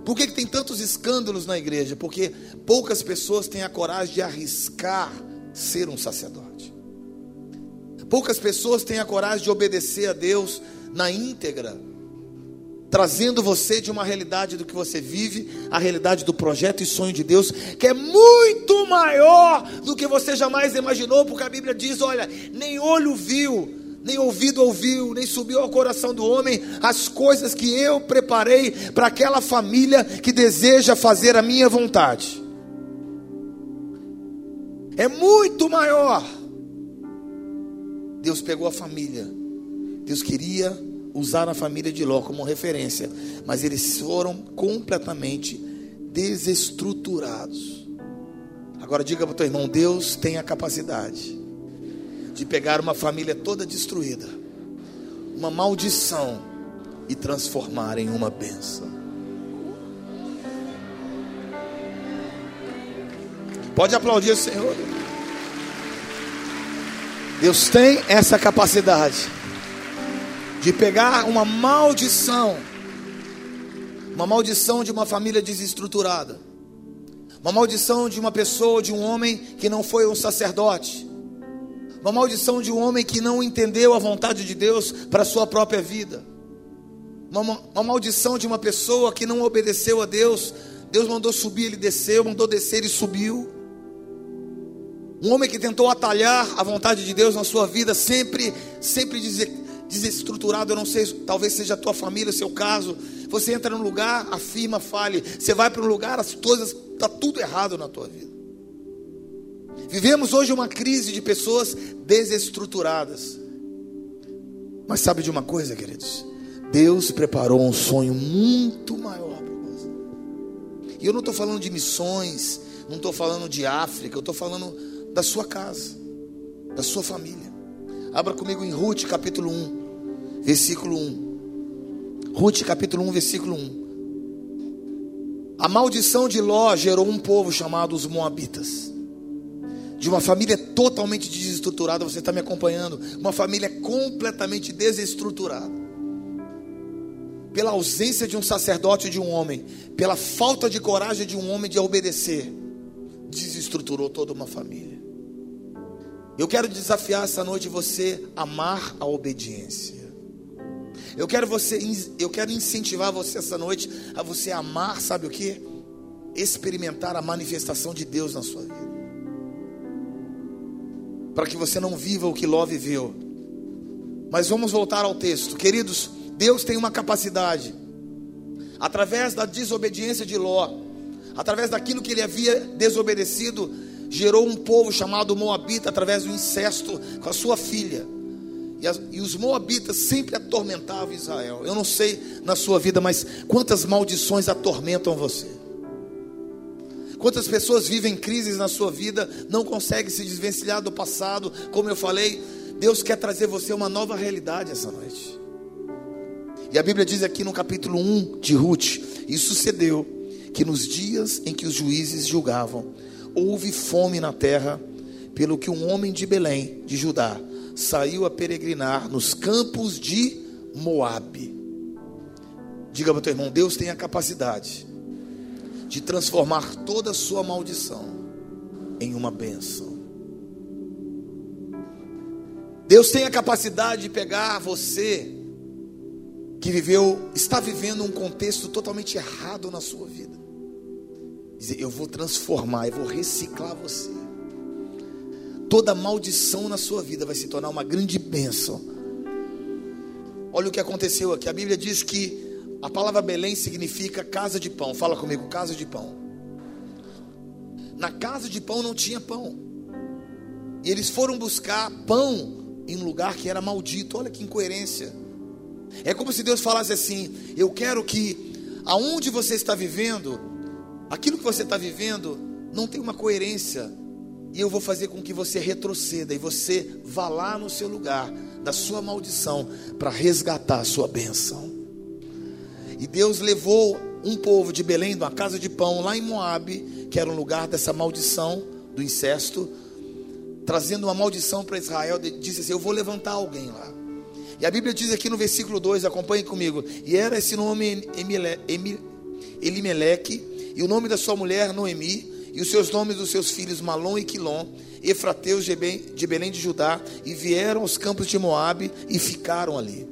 Por que tem tantos escândalos na igreja? Porque poucas pessoas têm a coragem de arriscar ser um sacerdote. Poucas pessoas têm a coragem de obedecer a Deus na íntegra trazendo você de uma realidade do que você vive, a realidade do projeto e sonho de Deus, que é muito maior do que você jamais imaginou, porque a Bíblia diz: olha, nem olho viu, nem ouvido ouviu, nem subiu ao coração do homem as coisas que eu preparei para aquela família que deseja fazer a minha vontade. É muito maior. Deus pegou a família. Deus queria usar a família de Ló como referência, mas eles foram completamente desestruturados. Agora diga para o teu irmão: Deus tem a capacidade de pegar uma família toda destruída, uma maldição, e transformar em uma bênção. Pode aplaudir o Senhor. Deus tem essa capacidade de pegar uma maldição, uma maldição de uma família desestruturada, uma maldição de uma pessoa, de um homem que não foi um sacerdote, uma maldição de um homem que não entendeu a vontade de Deus para a sua própria vida, uma, uma maldição de uma pessoa que não obedeceu a Deus. Deus mandou subir, ele desceu, mandou descer, ele subiu. Um homem que tentou atalhar a vontade de Deus na sua vida, sempre, sempre desestruturado, eu não sei, talvez seja a tua família, o seu caso. Você entra num lugar, afirma, fale. Você vai para um lugar, as coisas, está tudo errado na tua vida. Vivemos hoje uma crise de pessoas desestruturadas. Mas sabe de uma coisa, queridos? Deus preparou um sonho muito maior para você. E eu não estou falando de missões, não estou falando de África, eu estou falando da sua casa, da sua família. Abra comigo em Ruth capítulo 1 versículo 1. Ruth capítulo 1, versículo 1. A maldição de Ló gerou um povo chamado os Moabitas. De uma família totalmente desestruturada, você está me acompanhando? Uma família completamente desestruturada. Pela ausência de um sacerdote de um homem, pela falta de coragem de um homem de obedecer, desestruturou toda uma família. Eu quero desafiar essa noite você amar a obediência. Eu quero você, eu quero incentivar você essa noite a você amar, sabe o que? Experimentar a manifestação de Deus na sua vida. Para que você não viva o que Ló viveu. Mas vamos voltar ao texto. Queridos, Deus tem uma capacidade. Através da desobediência de Ló, através daquilo que ele havia desobedecido, gerou um povo chamado Moabita através do incesto com a sua filha. E, as, e, os moabitas sempre atormentavam Israel. Eu não sei na sua vida, mas quantas maldições atormentam você? Quantas pessoas vivem crises na sua vida, não conseguem se desvencilhar do passado? Como eu falei, Deus quer trazer você uma nova realidade essa noite. E a Bíblia diz aqui no capítulo 1 de Ruth: E sucedeu que nos dias em que os juízes julgavam, houve fome na terra, pelo que um homem de Belém, de Judá, saiu a peregrinar nos campos de Moabe. Diga para o teu irmão, Deus tem a capacidade de transformar toda a sua maldição em uma bênção. Deus tem a capacidade de pegar você que viveu, está vivendo um contexto totalmente errado na sua vida. Dizer, eu vou transformar, eu vou reciclar você. Toda maldição na sua vida vai se tornar uma grande bênção. Olha o que aconteceu aqui. A Bíblia diz que a palavra Belém significa casa de pão. Fala comigo, casa de pão. Na casa de pão não tinha pão. E eles foram buscar pão em um lugar que era maldito. Olha que incoerência. É como se Deus falasse assim: Eu quero que aonde você está vivendo, aquilo que você está vivendo, não tem uma coerência. E eu vou fazer com que você retroceda e você vá lá no seu lugar da sua maldição para resgatar a sua bênção. E Deus levou um povo de Belém, de uma casa de pão, lá em Moabe, que era um lugar dessa maldição do incesto, trazendo uma maldição para Israel. Disse assim: Eu vou levantar alguém lá. E a Bíblia diz aqui no versículo 2, acompanhe comigo. E era esse nome Elimeleque, e o nome da sua mulher Noemi, e os seus nomes dos seus filhos Malom e Quilom, Efrateus de Belém de Judá, e vieram aos campos de Moabe e ficaram ali.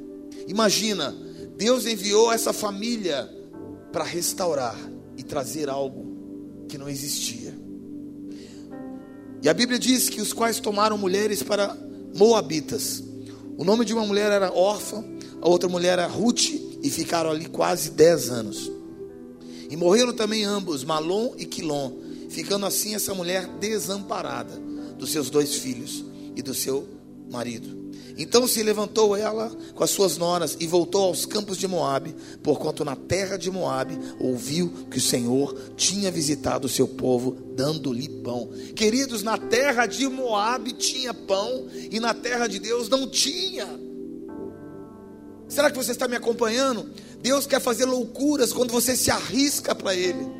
Imagina, Deus enviou essa família para restaurar e trazer algo que não existia. E a Bíblia diz que os quais tomaram mulheres para moabitas. O nome de uma mulher era órfã, a outra mulher era Ruth, e ficaram ali quase dez anos. E morreram também ambos, Malom e Quilom, ficando assim essa mulher desamparada dos seus dois filhos e do seu marido. Então se levantou ela com as suas noras e voltou aos campos de Moabe, porquanto na terra de Moabe ouviu que o Senhor tinha visitado o seu povo, dando-lhe pão. Queridos, na terra de Moabe tinha pão e na terra de Deus não tinha. Será que você está me acompanhando? Deus quer fazer loucuras quando você se arrisca para Ele.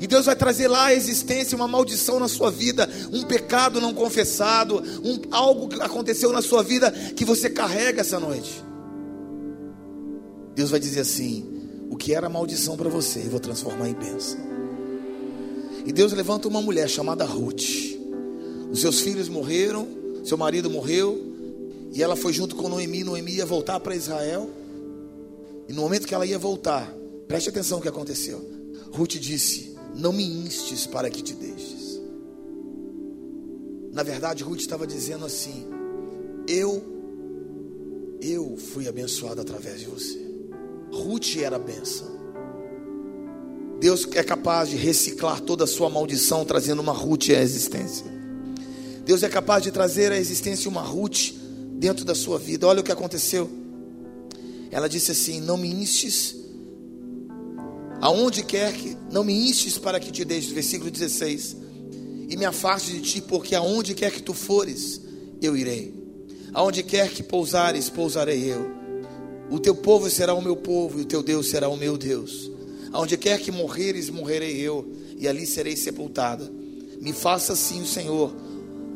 E Deus vai trazer lá a existência, uma maldição na sua vida, um pecado não confessado, um, algo que aconteceu na sua vida que você carrega essa noite. Deus vai dizer assim: o que era maldição para você, eu vou transformar em bênção. E Deus levanta uma mulher chamada Ruth. Os seus filhos morreram, seu marido morreu, e ela foi junto com Noemi. Noemi ia voltar para Israel. E no momento que ela ia voltar, preste atenção no que aconteceu. Ruth disse: não me instes para que te deixes. Na verdade, Ruth estava dizendo assim: Eu, eu fui abençoado através de você. Ruth era a benção. Deus é capaz de reciclar toda a sua maldição, trazendo uma Ruth à existência. Deus é capaz de trazer à existência uma Ruth dentro da sua vida. Olha o que aconteceu. Ela disse assim: Não me instes Aonde quer que não me instes para que te deixes, versículo 16. E me afaste de ti, porque aonde quer que tu fores, eu irei. Aonde quer que pousares, pousarei eu. O teu povo será o meu povo, e o teu Deus será o meu Deus. Aonde quer que morreres, morrerei eu, e ali serei sepultada. Me faça assim o Senhor,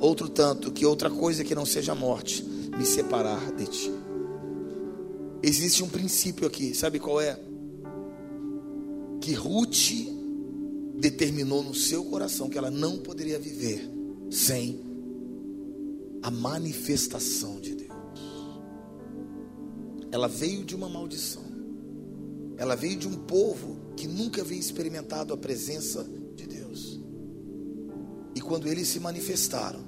outro tanto, que outra coisa que não seja a morte, me separar de ti. Existe um princípio aqui, sabe qual é? Que Ruth determinou no seu coração que ela não poderia viver sem a manifestação de Deus. Ela veio de uma maldição. Ela veio de um povo que nunca havia experimentado a presença de Deus. E quando eles se manifestaram,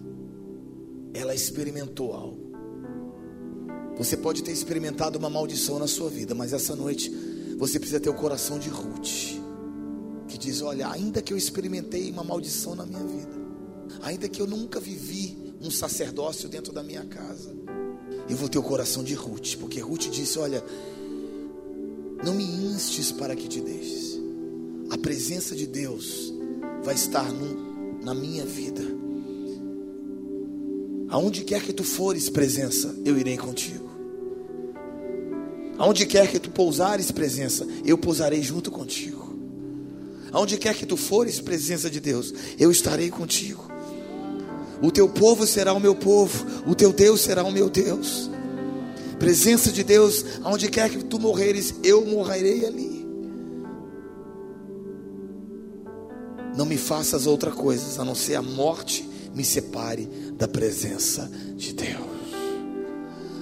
ela experimentou algo. Você pode ter experimentado uma maldição na sua vida, mas essa noite você precisa ter o coração de Ruth, que diz: Olha, ainda que eu experimentei uma maldição na minha vida, ainda que eu nunca vivi um sacerdócio dentro da minha casa, eu vou ter o coração de Ruth, porque Ruth disse: Olha, não me instes para que te deixes, a presença de Deus vai estar no, na minha vida. Aonde quer que tu fores, presença, eu irei contigo. Aonde quer que tu pousares presença, eu pousarei junto contigo. Aonde quer que tu fores presença de Deus, eu estarei contigo. O teu povo será o meu povo, o teu Deus será o meu Deus. Presença de Deus, aonde quer que tu morreres, eu morrerei ali. Não me faças outra coisa, a não ser a morte me separe da presença de Deus.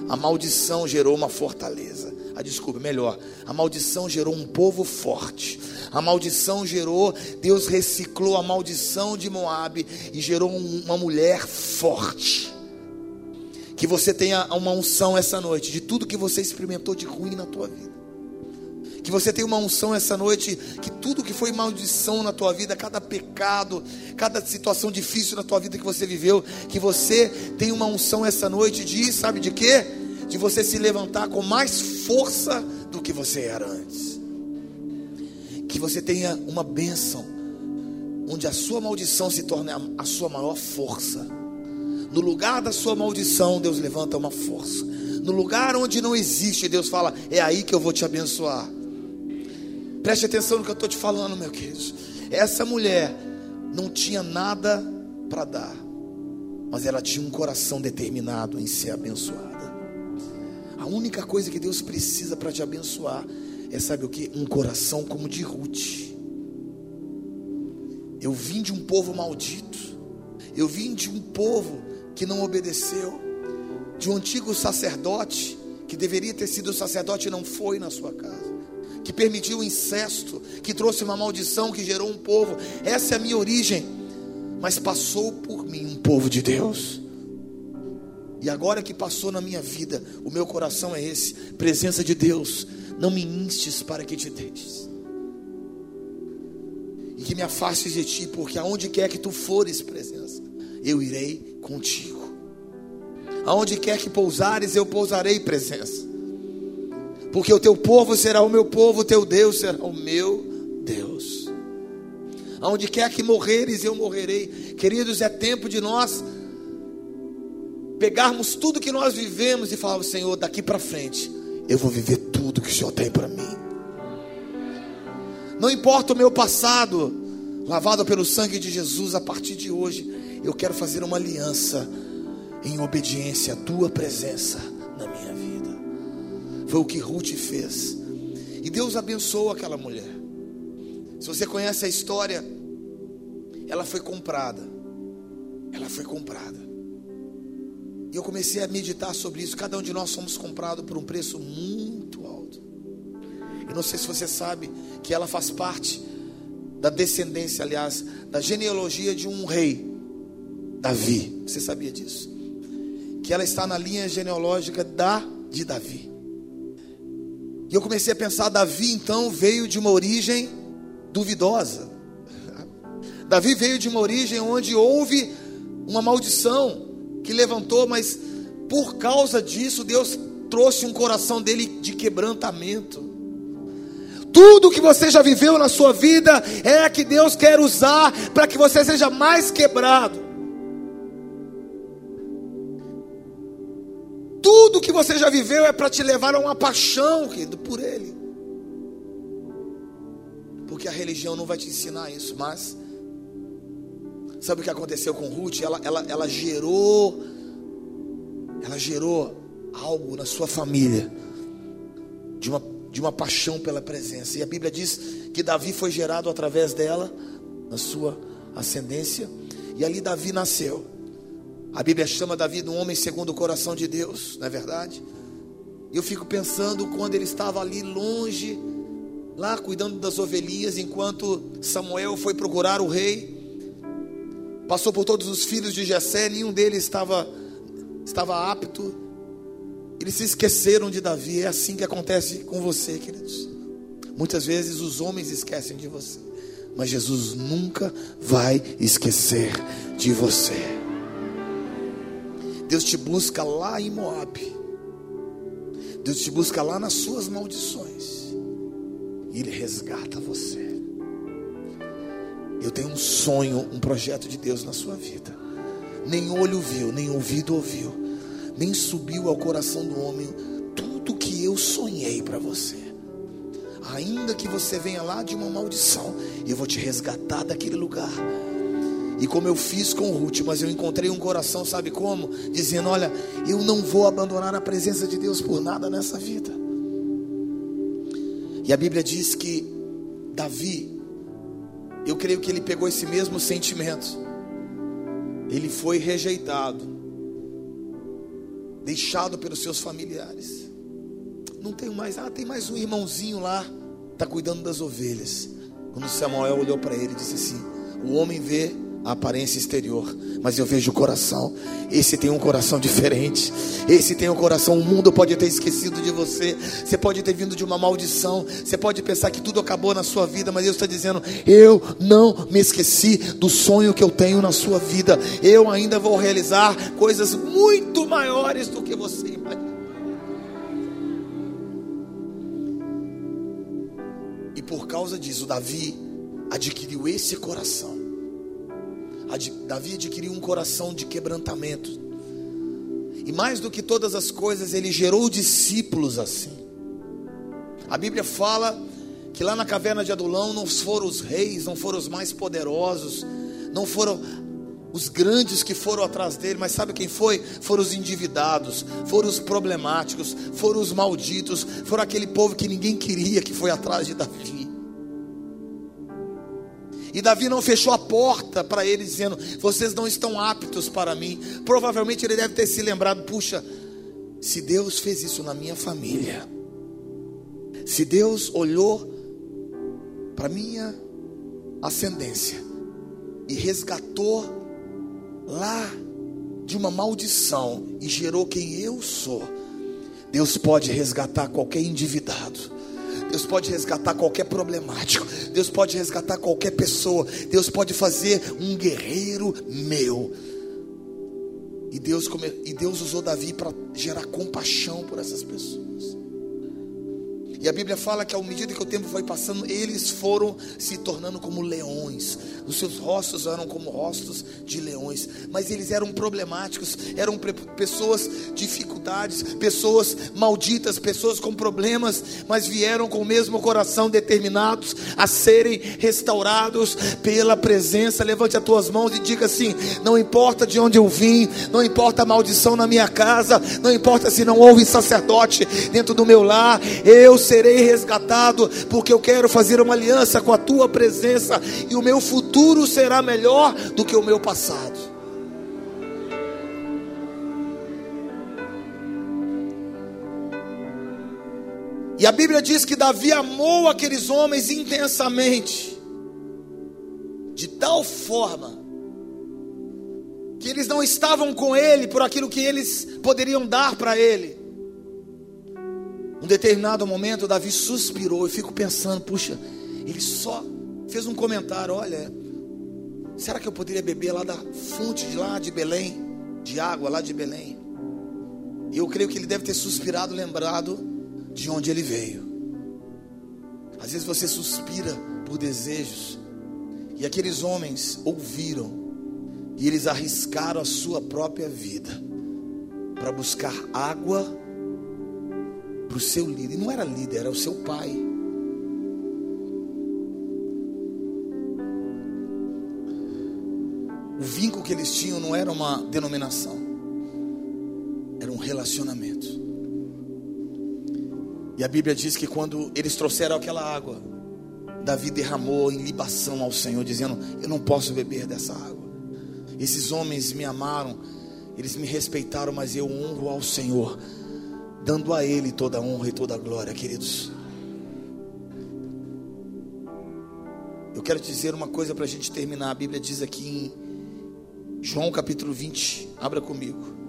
a maldição gerou uma fortaleza. A desculpa, melhor, a maldição gerou um povo forte. A maldição gerou, Deus reciclou a maldição de Moabe e gerou uma mulher forte. Que você tenha uma unção essa noite de tudo que você experimentou de ruim na tua vida. Que você tenha uma unção essa noite, que tudo que foi maldição na tua vida, cada pecado, cada situação difícil na tua vida que você viveu, que você tenha uma unção essa noite de, sabe de quê? De você se levantar com mais força do que você era antes. Que você tenha uma bênção, onde a sua maldição se torne a, sua maior força. No lugar da sua maldição, Deus levanta uma força. No lugar onde não existe, Deus fala: É aí que eu vou te abençoar. Preste atenção no que eu estou te falando, meu querido. Essa mulher não tinha nada para dar, mas ela tinha um coração determinado em ser abençoada. A única coisa que Deus precisa para te abençoar é, sabe o que? Um coração como de Ruth. Eu vim de um povo maldito, eu vim de um povo que não obedeceu, de um antigo sacerdote que deveria ter sido sacerdote e não foi na sua casa, que permitiu o incesto, que trouxe uma maldição que gerou um povo. Essa é a minha origem, mas passou por mim um povo de Deus. E agora que passou na minha vida, o meu coração é esse: presença de Deus, não me instes para que te deites. E que me afastes de ti, porque aonde quer que tu fores, presença, eu irei contigo. Aonde quer que pousares, eu pousarei, presença. Porque o teu povo será o meu povo, o teu Deus será o meu Deus. Aonde quer que morreres, eu morrerei. Queridos, é tempo de nós pegarmos tudo que nós vivemos e falar, Senhor, daqui para frente, eu vou viver tudo que o Senhor tem para mim. Não importa o meu passado, lavado pelo sangue de Jesus, a partir de hoje, eu quero fazer uma aliança em obediência à tua presença na minha vida. Foi o que Ruth fez. E Deus abençoou aquela mulher. Se você conhece a história, ela foi comprada. Ela foi comprada. E eu comecei a meditar sobre isso. Cada um de nós somos comprados por um preço muito alto. E não sei se você sabe que ela faz parte da descendência, aliás, da genealogia de um rei, Davi. Você sabia disso? Que ela está na linha genealógica da de Davi. E eu comecei a pensar, Davi então veio de uma origem duvidosa. Davi veio de uma origem onde houve uma maldição que levantou, mas por causa disso Deus trouxe um coração dele de quebrantamento. Tudo que você já viveu na sua vida é que Deus quer usar para que você seja mais quebrado. Tudo que você já viveu é para te levar a uma paixão, querido, por Ele. Porque a religião não vai te ensinar isso, mas sabe o que aconteceu com Ruth? Ela, ela, ela gerou, ela gerou algo na sua família de uma, de uma paixão pela presença. E a Bíblia diz que Davi foi gerado através dela, na sua ascendência, e ali Davi nasceu. A Bíblia chama Davi de um homem segundo o coração de Deus, não é verdade? E eu fico pensando quando ele estava ali longe, lá cuidando das ovelhinhas, enquanto Samuel foi procurar o rei, passou por todos os filhos de Jessé, nenhum deles estava, estava apto. Eles se esqueceram de Davi. É assim que acontece com você, queridos. Muitas vezes os homens esquecem de você, mas Jesus nunca vai esquecer de você. Deus te busca lá em Moab. Deus te busca lá nas suas maldições. E Ele resgata você. Eu tenho um sonho, um projeto de Deus na sua vida. Nem olho viu, nem ouvido ouviu, nem subiu ao coração do homem tudo que eu sonhei para você. Ainda que você venha lá de uma maldição, eu vou te resgatar daquele lugar e como eu fiz com Ruth, mas eu encontrei um coração, sabe como? Dizendo: Olha, eu não vou abandonar a presença de Deus por nada nessa vida. E a Bíblia diz que Davi, eu creio que ele pegou esse mesmo sentimento. Ele foi rejeitado. deixado pelos seus familiares. Não tenho mais, ah, tem mais um irmãozinho lá, está cuidando das ovelhas. Quando Samuel olhou para ele disse assim: O homem vê a aparência exterior, mas eu vejo o coração. Esse tem um coração diferente. Esse tem um coração. O mundo pode ter esquecido de você. Você pode ter vindo de uma maldição. Você pode pensar que tudo acabou na sua vida, mas Deus está dizendo: Eu não me esqueci do sonho que eu tenho na sua vida. Eu ainda vou realizar coisas muito maiores do que você imagina. E por causa disso, Davi adquiriu esse coração. Davi adquiriu um coração de quebrantamento. E mais do que todas as coisas, ele gerou discípulos assim. A Bíblia fala que lá na caverna de Adulão não foram os reis, não foram os mais poderosos, não foram os grandes que foram atrás dele, mas sabe quem foi? Foram os endividados, foram os problemáticos, foram os malditos, foram aquele povo que ninguém queria que foi atrás de Davi. E Davi não fechou a porta para ele, dizendo: Vocês não estão aptos para mim. Provavelmente ele deve ter se lembrado: Puxa, se Deus fez isso na minha família, se Deus olhou para minha ascendência e resgatou lá de uma maldição e gerou quem eu sou, Deus pode resgatar qualquer endividado. Deus pode resgatar qualquer problemático. Deus pode resgatar qualquer pessoa. Deus pode fazer um guerreiro meu. E Deus, e Deus usou Davi para gerar compaixão por essas pessoas. E a Bíblia fala que, à medida que o tempo foi passando, eles foram se tornando como leões. Os seus rostos eram como rostos de leões. Mas eles eram problemáticos, eram pessoas dificuldades, pessoas malditas, pessoas com problemas, mas vieram com o mesmo coração determinados a serem restaurados pela presença. Levante as tuas mãos e diga assim: não importa de onde eu vim, não importa a maldição na minha casa, não importa se não houve sacerdote dentro do meu lar, eu serei resgatado, porque eu quero fazer uma aliança com a tua presença, e o meu futuro será melhor do que o meu passado. E a Bíblia diz que Davi amou aqueles homens intensamente, de tal forma, que eles não estavam com ele por aquilo que eles poderiam dar para ele. Um determinado momento, Davi suspirou. Eu fico pensando, puxa, ele só fez um comentário: olha, será que eu poderia beber lá da fonte de lá de Belém, de água lá de Belém? E eu creio que ele deve ter suspirado, lembrado de onde ele veio. Às vezes você suspira por desejos, e aqueles homens ouviram, e eles arriscaram a sua própria vida para buscar água para o seu líder. Não era líder, era o seu pai. O vínculo que eles tinham não era uma denominação, era um relacionamento. E a Bíblia diz que quando eles trouxeram aquela água, Davi derramou em libação ao Senhor, dizendo: Eu não posso beber dessa água. Esses homens me amaram, eles me respeitaram, mas eu honro ao Senhor dando a Ele toda a honra e toda a glória, queridos. Eu quero te dizer uma coisa para a gente terminar. A Bíblia diz aqui em João capítulo 20, abra comigo.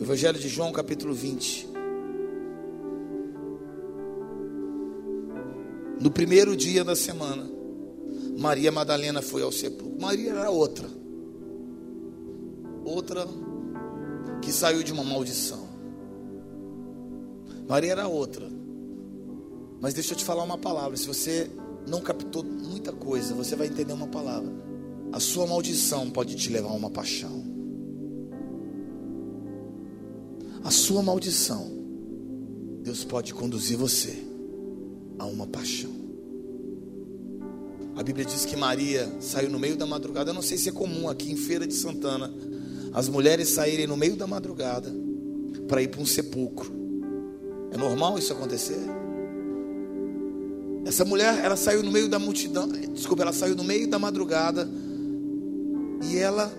Evangelho de João capítulo 20. No primeiro dia da semana, Maria Madalena foi ao sepulcro. Maria era outra. Outra que saiu de uma maldição. Maria era outra. Mas deixa eu te falar uma palavra. Se você não captou muita coisa, você vai entender uma palavra. A sua maldição pode te levar a uma paixão. A sua maldição, Deus pode conduzir você a uma paixão. A Bíblia diz que Maria saiu no meio da madrugada. Eu não sei se é comum aqui em Feira de Santana as mulheres saírem no meio da madrugada para ir para um sepulcro. É normal isso acontecer? Essa mulher, ela saiu no meio da multidão, desculpa, ela saiu no meio da madrugada e ela,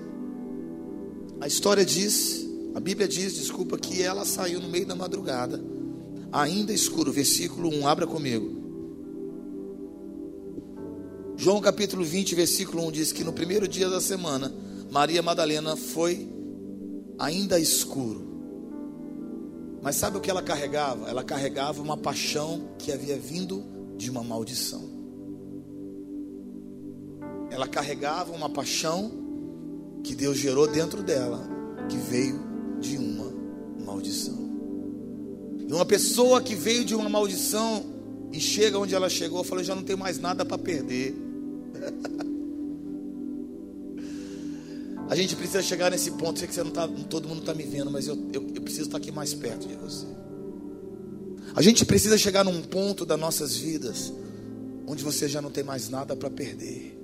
a história diz A Bíblia diz, desculpa, que ela saiu no meio da madrugada, ainda escuro. Versículo 1, abra comigo. João capítulo 20, versículo 1 diz que no primeiro dia da semana, Maria Madalena foi ainda escuro. Mas sabe o que ela carregava? Ela carregava uma paixão que havia vindo de uma maldição. Ela carregava uma paixão que Deus gerou dentro dela, que veio de uma maldição. E uma pessoa que veio de uma maldição e chega onde ela chegou, falou: já não tenho mais nada para perder. [LAUGHS] A gente precisa chegar nesse ponto. Sei que você não tá, todo mundo está me vendo, mas eu, eu, eu preciso estar aqui mais perto de você. A gente precisa chegar num ponto das nossas vidas onde você já não tem mais nada para perder.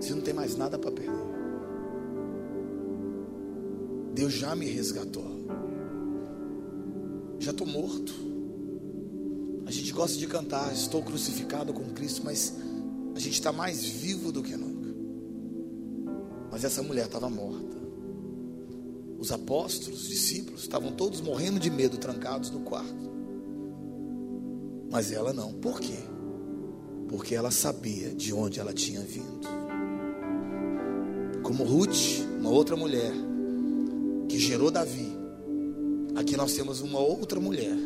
Você não tem mais nada para perder. Deus já me resgatou. Já estou morto. A gente gosta de cantar, estou crucificado com Cristo, mas a gente está mais vivo do que nunca. Mas essa mulher estava morta. Os apóstolos, os discípulos, estavam todos morrendo de medo, trancados no quarto. Mas ela não. Por quê? Porque ela sabia de onde ela tinha vindo. Como Ruth, uma outra mulher, que gerou Davi. Aqui nós temos uma outra mulher.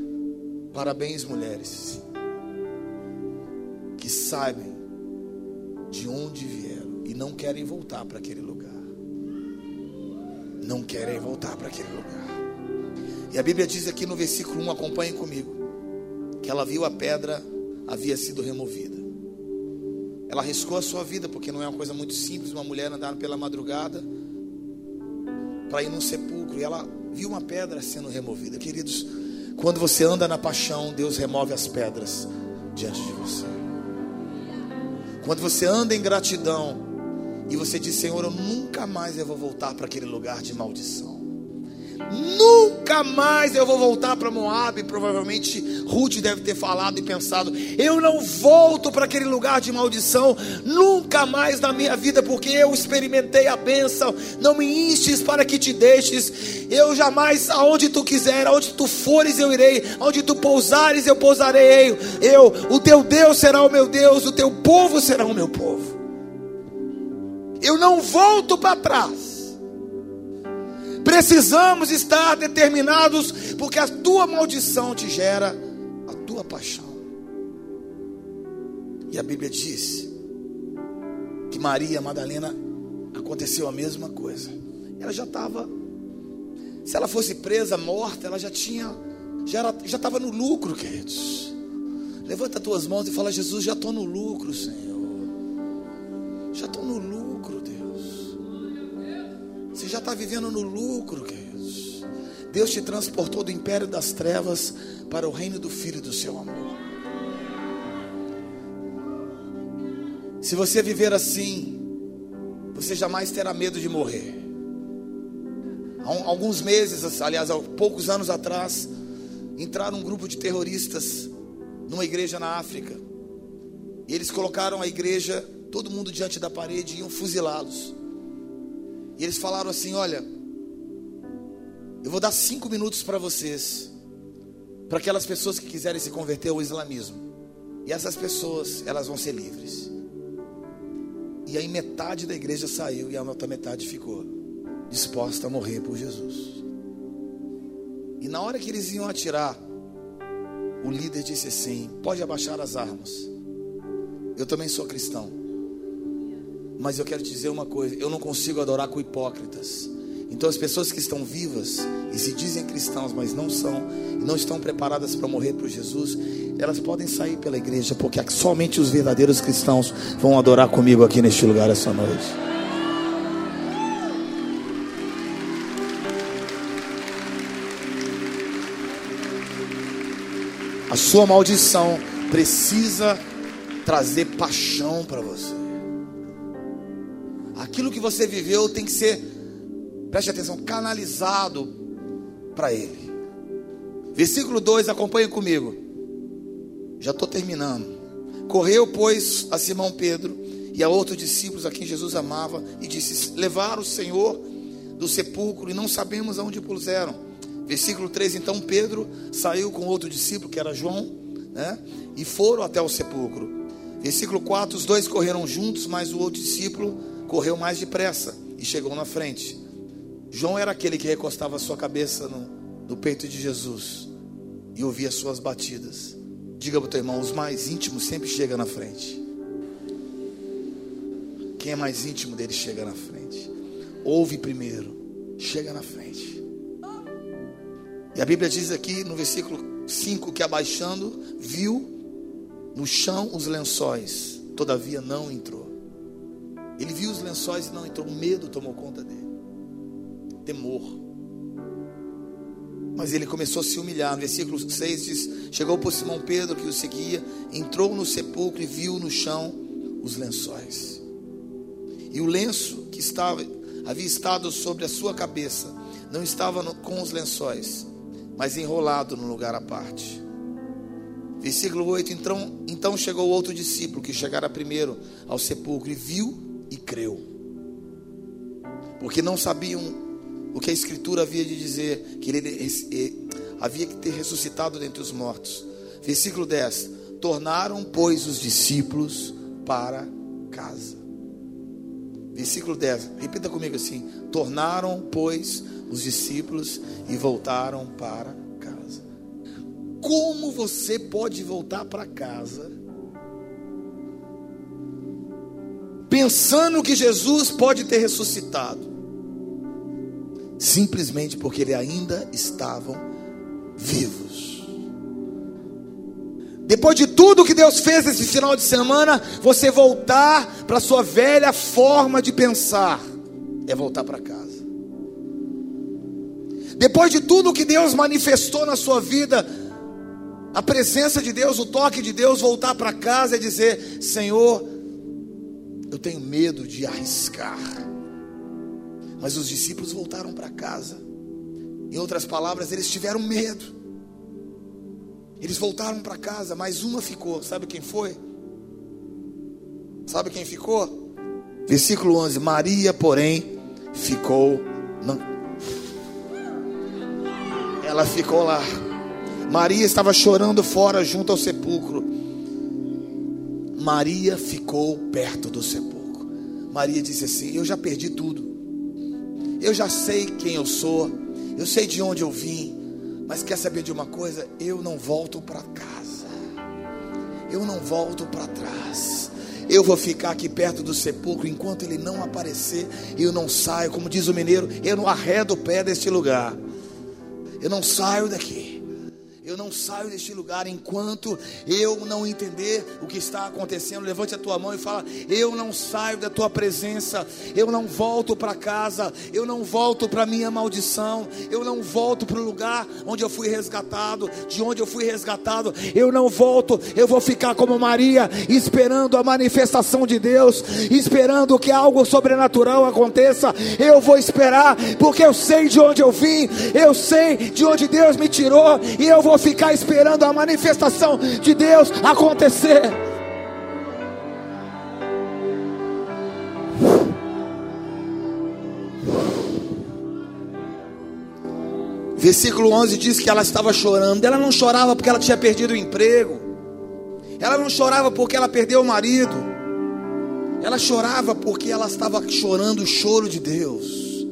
Parabéns, mulheres. Que sabem de onde vieram e não querem voltar para aquele lugar. Não querem voltar para aquele lugar. E a Bíblia diz aqui no versículo 1, acompanhe comigo, que ela viu a pedra havia sido removida. Ela arriscou a sua vida, porque não é uma coisa muito simples uma mulher andar pela madrugada para ir num sepulcro. E ela viu uma pedra sendo removida. Queridos, quando você anda na paixão, Deus remove as pedras diante de você. Quando você anda em gratidão e você diz, Senhor, eu nunca mais eu vou voltar para aquele lugar de maldição. Nunca mais eu vou voltar para Moab. Provavelmente Ruth deve ter falado e pensado: eu não volto para aquele lugar de maldição, nunca mais na minha vida, porque eu experimentei a bênção. Não me instes para que te deixes. Eu jamais, aonde tu quiser, aonde tu fores, eu irei. Aonde tu pousares, eu pousarei. Eu, o teu Deus será o meu Deus, o teu povo será o meu povo. Eu não volto para trás. Precisamos estar determinados, porque a tua maldição te gera a tua paixão. E a Bíblia diz que Maria Madalena aconteceu a mesma coisa. Ela já estava, se ela fosse presa, morta, ela já tinha, já estava no lucro, queridos. Levanta as tuas mãos e fala: Jesus, já estou no lucro, Senhor. Já estou no lucro. Você já está vivendo no lucro, queridos. Deus te transportou do império das trevas para o reino do Filho do seu amor. Se você viver assim, você jamais terá medo de morrer. Alguns meses, aliás, há poucos anos atrás, entraram um grupo de terroristas numa igreja na África. E eles colocaram a igreja, todo mundo diante da parede e iam fuzilá-los. E eles falaram assim: Olha, eu vou dar cinco minutos para vocês, para aquelas pessoas que quiserem se converter ao islamismo. E essas pessoas, elas vão ser livres. E aí metade da igreja saiu e a outra metade ficou disposta a morrer por Jesus. E na hora que eles iam atirar, o líder disse assim: Pode abaixar as armas. Eu também sou cristão. Mas eu quero te dizer uma coisa: eu não consigo adorar com hipócritas. Então, as pessoas que estão vivas e se dizem cristãos, mas não são, e não estão preparadas para morrer por Jesus, elas podem sair pela igreja, porque somente os verdadeiros cristãos vão adorar comigo aqui neste lugar essa noite. Sua maldição precisa trazer paixão para você aquilo que você viveu tem que ser, preste atenção, canalizado para Ele. Versículo 2, acompanhe comigo. Já estou terminando. Correu, pois, a Simão Pedro e a outros discípulos a quem Jesus amava, e disse: Levaram o Senhor do sepulcro e não sabemos aonde puseram. Versículo 3: Então Pedro saiu com outro discípulo, que era João, né, e foram até o sepulcro. Versículo 4: Os dois correram juntos, mas o outro discípulo correu mais depressa e chegou na frente. João era aquele que recostava a sua cabeça no, no peito de Jesus e ouvia suas batidas. Diga para o teu irmão: os mais íntimos sempre chegam na frente. Quem é mais íntimo dele chega na frente. Ouve primeiro, chega na frente. E a Bíblia diz aqui no versículo 5 que abaixando, viu no chão os lençóis, todavia não entrou. Ele viu os lençóis e não entrou. O medo tomou conta dele. Temor. Mas ele começou a se humilhar. No versículo 6 diz: Chegou por Simão Pedro que o seguia, entrou no sepulcro e viu no chão os lençóis. E o lenço que estava havia estado sobre a sua cabeça não estava no, com os lençóis, mas enrolado no lugar à parte. Versículo 8: então, então chegou outro discípulo que chegara primeiro ao sepulcro e viu e creu. Porque não sabiam o que a Escritura havia de dizer, que ele havia que ter ressuscitado dentre os mortos. Versículo 10: Tornaram, pois, os discípulos para casa. Versículo 10, repita comigo assim: Tornaram, pois, os discípulos e voltaram para casa. Como você pode voltar para casa pensando que Jesus pode ter ressuscitado, simplesmente porque ele ainda estavam vivos. Depois de tudo que Deus fez esse final de semana, você voltar para sua velha forma de pensar é voltar para casa. Depois de tudo que Deus manifestou na sua vida, a presença de Deus, o toque de Deus, voltar para casa é dizer: Senhor, eu tenho medo de arriscar. Mas os discípulos voltaram para casa. Em outras palavras, eles tiveram medo. Eles voltaram para casa, mas uma ficou. Sabe quem foi? Sabe quem ficou? Versículo 11: Maria, porém, ficou. Ela ficou lá. Maria estava chorando fora junto ao sepulcro. Maria ficou perto do sepulcro. Maria disse assim: Eu já perdi tudo. Eu já sei quem eu sou. Eu sei de onde eu vim. Mas quer saber de uma coisa? Eu não volto para casa. Eu não volto para trás. Eu vou ficar aqui perto do sepulcro enquanto ele não aparecer. Eu não saio, como diz o mineiro, eu não arredo o pé deste lugar. Eu não saio daqui. Eu não saio deste lugar enquanto eu não entender o que está acontecendo. Levante a tua mão e fala: Eu não saio da tua presença. Eu não volto para casa. Eu não volto para minha maldição. Eu não volto para o lugar onde eu fui resgatado, de onde eu fui resgatado. Eu não volto. Eu vou ficar como Maria, esperando a manifestação de Deus, esperando que algo sobrenatural aconteça. Eu vou esperar, porque eu sei de onde eu vim. Eu sei de onde Deus me tirou e eu vou ficar esperando a manifestação de Deus acontecer. Versículo 11 diz que ela estava chorando. Ela não chorava porque ela tinha perdido o emprego. Ela não chorava porque ela perdeu o marido. Ela chorava porque ela estava chorando o choro de Deus.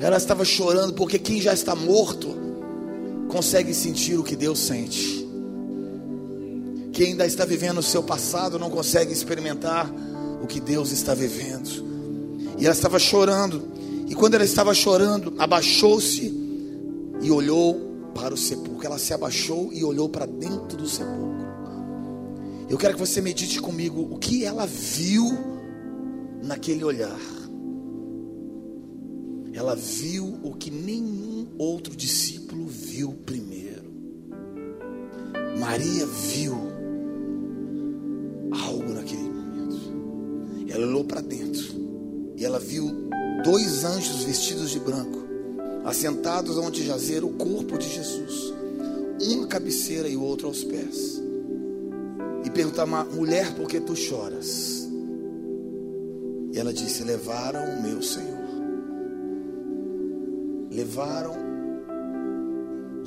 Ela estava chorando porque quem já está morto consegue sentir o que Deus sente. Quem ainda está vivendo o seu passado não consegue experimentar o que Deus está vivendo. E ela estava chorando. E quando ela estava chorando, abaixou-se e olhou para o sepulcro. Ela se abaixou e olhou para dentro do sepulcro. Eu quero que você medite comigo o que ela viu naquele olhar. Ela viu o que nenhum outro discípulo viu primeiro. Maria viu algo naquele momento. Ela olhou para dentro e ela viu dois anjos vestidos de branco, assentados onde jazer o corpo de Jesus, um à cabeceira e o outro aos pés. E perguntar: mulher, por que tu choras? E ela disse: Levaram o meu Senhor. Levaram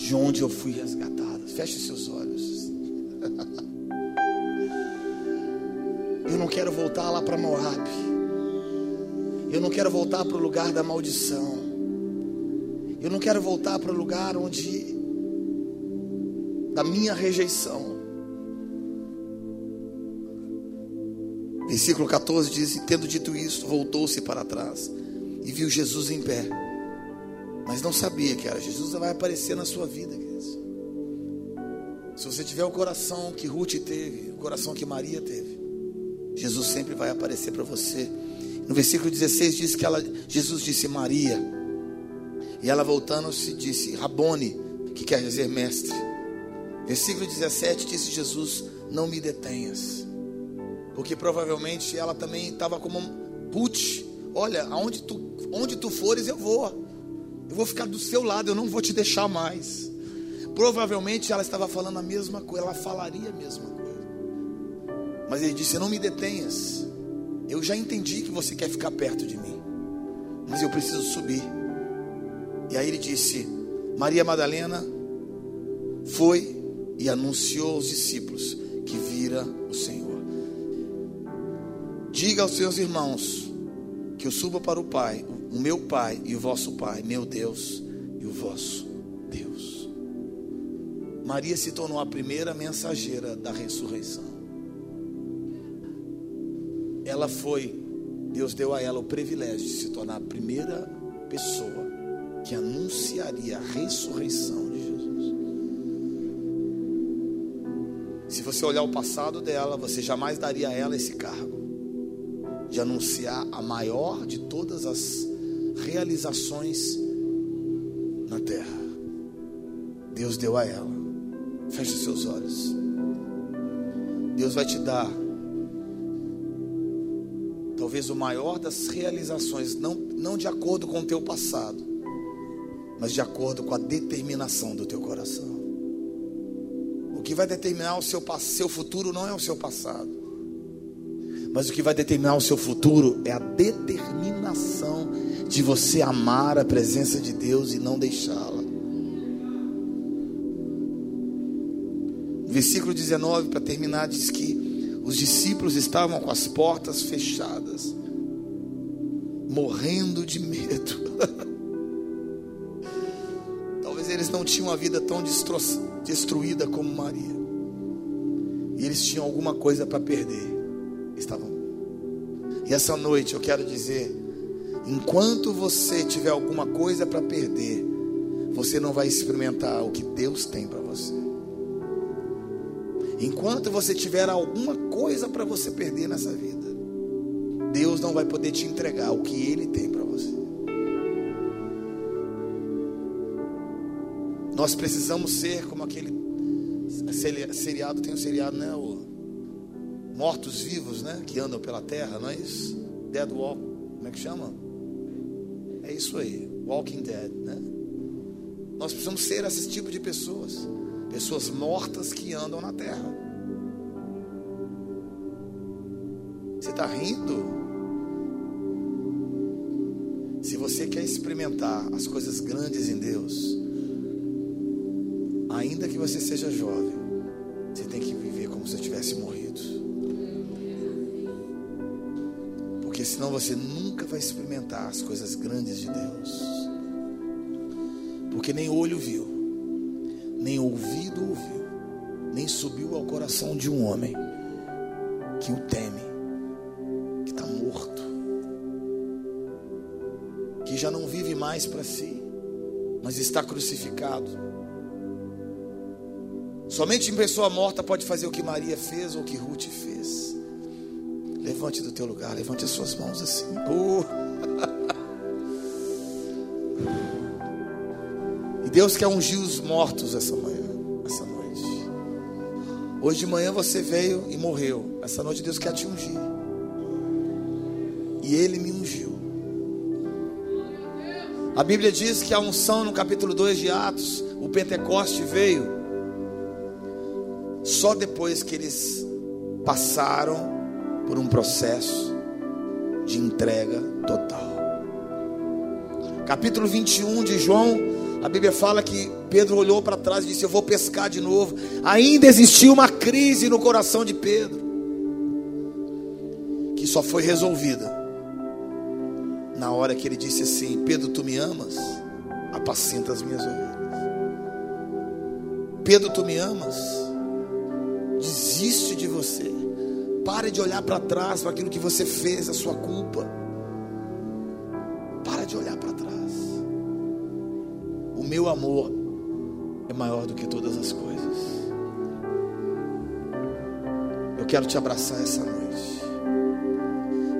de onde eu fui resgatada. Feche seus olhos. [LAUGHS] Eu não quero voltar lá para Moab. Eu não quero voltar para o lugar da maldição. Eu não quero voltar para o lugar onde da minha rejeição. Versículo 14 diz: Tendo dito isso, voltou-se para trás e viu Jesus em pé. Mas não sabia que era Jesus vai aparecer na sua vida. Se você tiver o coração que Ruth teve, o coração que Maria teve, Jesus sempre vai aparecer para você. No versículo 16 diz que ela, Jesus disse Maria. E ela voltando-se disse Rabone, que quer dizer mestre. Versículo 17 disse Jesus: Não me detenhas. Porque provavelmente ela também estava como Ruth. Olha, aonde tu, onde tu fores, eu vou. Eu vou ficar do seu lado, eu não vou te deixar mais. Provavelmente ela estava falando a mesma coisa, ela falaria a mesma coisa. Mas ele disse: Não me detenhas. Eu já entendi que você quer ficar perto de mim, mas eu preciso subir. E aí ele disse: Maria Madalena foi e anunciou aos discípulos que vira o Senhor. Diga aos seus irmãos que eu suba para o Pai, o meu Pai e o vosso Pai, meu Deus e o vosso Deus. Maria se tornou a primeira mensageira da ressurreição. Ela foi, Deus deu a ela o privilégio de se tornar a primeira pessoa que anunciaria a ressurreição de Jesus. Se você olhar o passado dela, você jamais daria a ela esse cargo de anunciar a maior de todas as realizações na terra. Deus deu a ela. Feche seus olhos. Deus vai te dar talvez o maior das realizações, não, não de acordo com o teu passado, mas de acordo com a determinação do teu coração. O que vai determinar o seu, seu futuro não é o seu passado, mas o que vai determinar o seu futuro é a determinação de você amar a presença de Deus e não deixá-la. Versículo 19, para terminar, diz que os discípulos estavam com as portas fechadas, morrendo de medo. [LAUGHS] Talvez eles não tinham a vida tão destruída como Maria. E eles tinham alguma coisa para perder. Estavam. E essa noite eu quero dizer: enquanto você tiver alguma coisa para perder, você não vai experimentar o que Deus tem para você. Enquanto você tiver alguma coisa para você perder nessa vida, Deus não vai poder te entregar o que Ele tem para você. Nós precisamos ser como aquele seriado, tem um seriado, né? O Mortos Vivos, né? Que andam pela terra, não é isso? Dead Walk, como é que chama? É isso aí, Walking Dead, né? Nós precisamos ser esse tipo de pessoas. Pessoas mortas que andam na terra. Você está rindo? Se você quer experimentar as coisas grandes em Deus, ainda que você seja jovem, você tem que viver como se tivesse morrido. Senão você nunca vai experimentar as coisas grandes de Deus. Porque nem olho viu, nem ouvido ouviu, nem subiu ao coração de um homem que o teme, que está morto, que já não vive mais para si, mas está crucificado. Somente em pessoa morta pode fazer o que Maria fez ou o que Ruth fez. Levante do teu lugar, levante as suas mãos assim. Uh. Deus quer ungir os mortos essa manhã, essa noite. Hoje de manhã você veio e morreu. Essa noite Deus quer te ungir. E Ele me ungiu. A Bíblia diz que a unção no capítulo 2 de Atos, o Pentecoste veio só depois que eles passaram por um processo de entrega total. Capítulo 21 de João, a Bíblia fala que Pedro olhou para trás e disse: Eu vou pescar de novo. Ainda existia uma crise no coração de Pedro, que só foi resolvida na hora que ele disse assim: Pedro, tu me amas? Apacenta as minhas ovelhas. Pedro, tu me amas? Desiste de você. Pare de olhar para trás para aquilo que você fez, a sua culpa. Para de olhar para trás. O meu amor é maior do que todas as coisas. Eu quero te abraçar essa noite.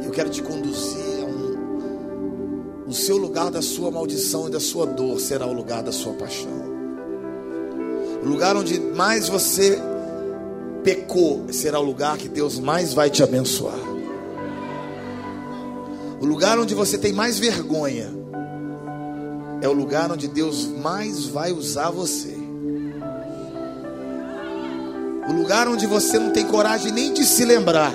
Eu quero te conduzir a um. O seu lugar da sua maldição e da sua dor será o lugar da sua paixão. O lugar onde mais você pecou será o lugar que Deus mais vai te abençoar. O lugar onde você tem mais vergonha é o lugar onde Deus mais vai usar você. O lugar onde você não tem coragem nem de se lembrar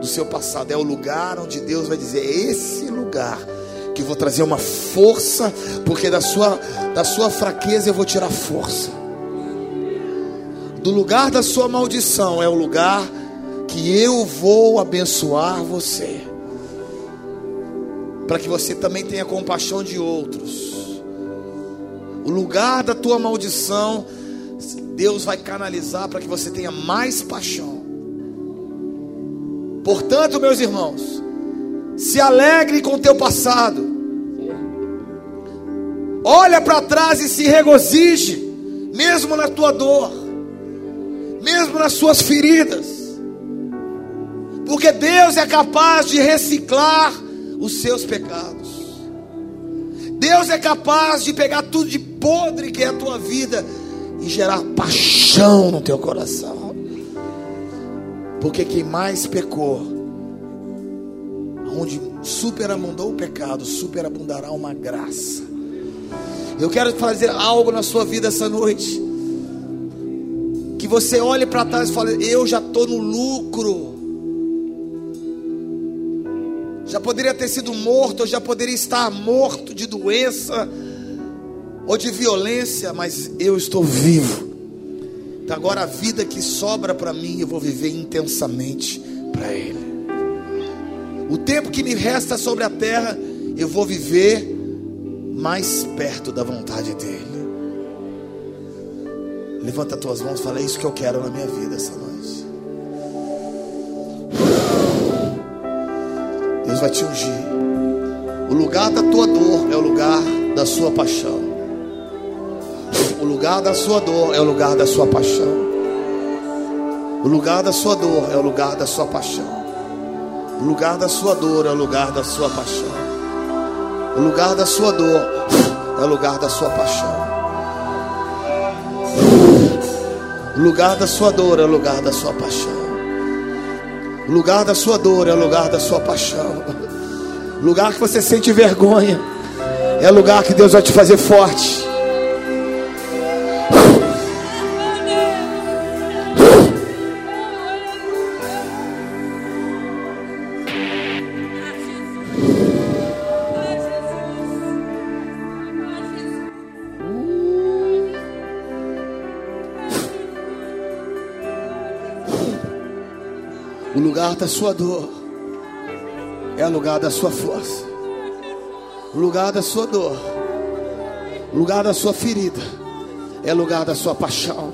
do seu passado é o lugar onde Deus vai dizer: é esse lugar que eu vou trazer uma força, porque da sua da sua fraqueza eu vou tirar força do lugar da sua maldição é o lugar que eu vou abençoar você. Para que você também tenha compaixão de outros. O lugar da tua maldição, Deus vai canalizar para que você tenha mais paixão. Portanto, meus irmãos, se alegre com o teu passado. Olha para trás e se regozije, mesmo na tua dor mesmo nas suas feridas, porque Deus é capaz de reciclar os seus pecados. Deus é capaz de pegar tudo de podre que é a tua vida e gerar paixão no teu coração. Porque quem mais pecou, onde superabundou o pecado, superabundará uma graça. Eu quero fazer algo na sua vida essa noite você olhe para trás e fale: Eu já estou no lucro. Já poderia ter sido morto, eu já poderia estar morto de doença ou de violência, mas eu estou vivo. Então agora a vida que sobra para mim, eu vou viver intensamente para Ele. O tempo que me resta sobre a terra, eu vou viver mais perto da vontade dEle. Levanta as tuas mãos e fala: É isso que eu quero na minha vida essa noite. Deus vai te ungir. O lugar da tua dor é o lugar da sua paixão. O lugar da sua dor é o lugar da sua paixão. O lugar da sua dor é o lugar da sua paixão. O lugar da sua dor é o lugar da sua paixão. O lugar da sua dor é o lugar da sua paixão. O lugar da sua dor é o lugar da sua paixão. O lugar da sua dor é o lugar da sua paixão. O lugar que você sente vergonha é o lugar que Deus vai te fazer forte. Da sua dor. É o lugar da sua força. O lugar da sua dor, o lugar da sua ferida, é o lugar da sua paixão.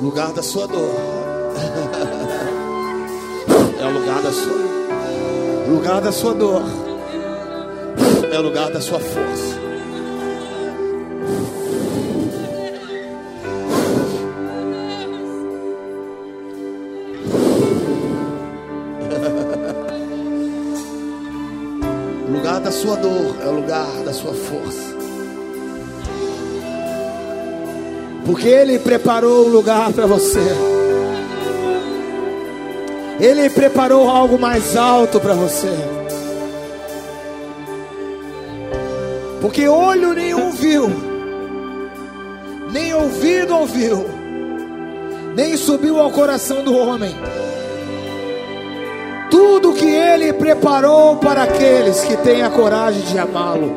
lugar da sua dor. [LAUGHS] É o lugar da sua o lugar da sua dor é o lugar da sua força. O [LAUGHS] lugar da sua dor é o lugar da sua força. Porque Ele preparou um lugar para você. Ele preparou algo mais alto para você. Porque olho nenhum viu, nem ouvido ouviu, nem subiu ao coração do homem. Tudo que ele preparou para aqueles que têm a coragem de amá-lo.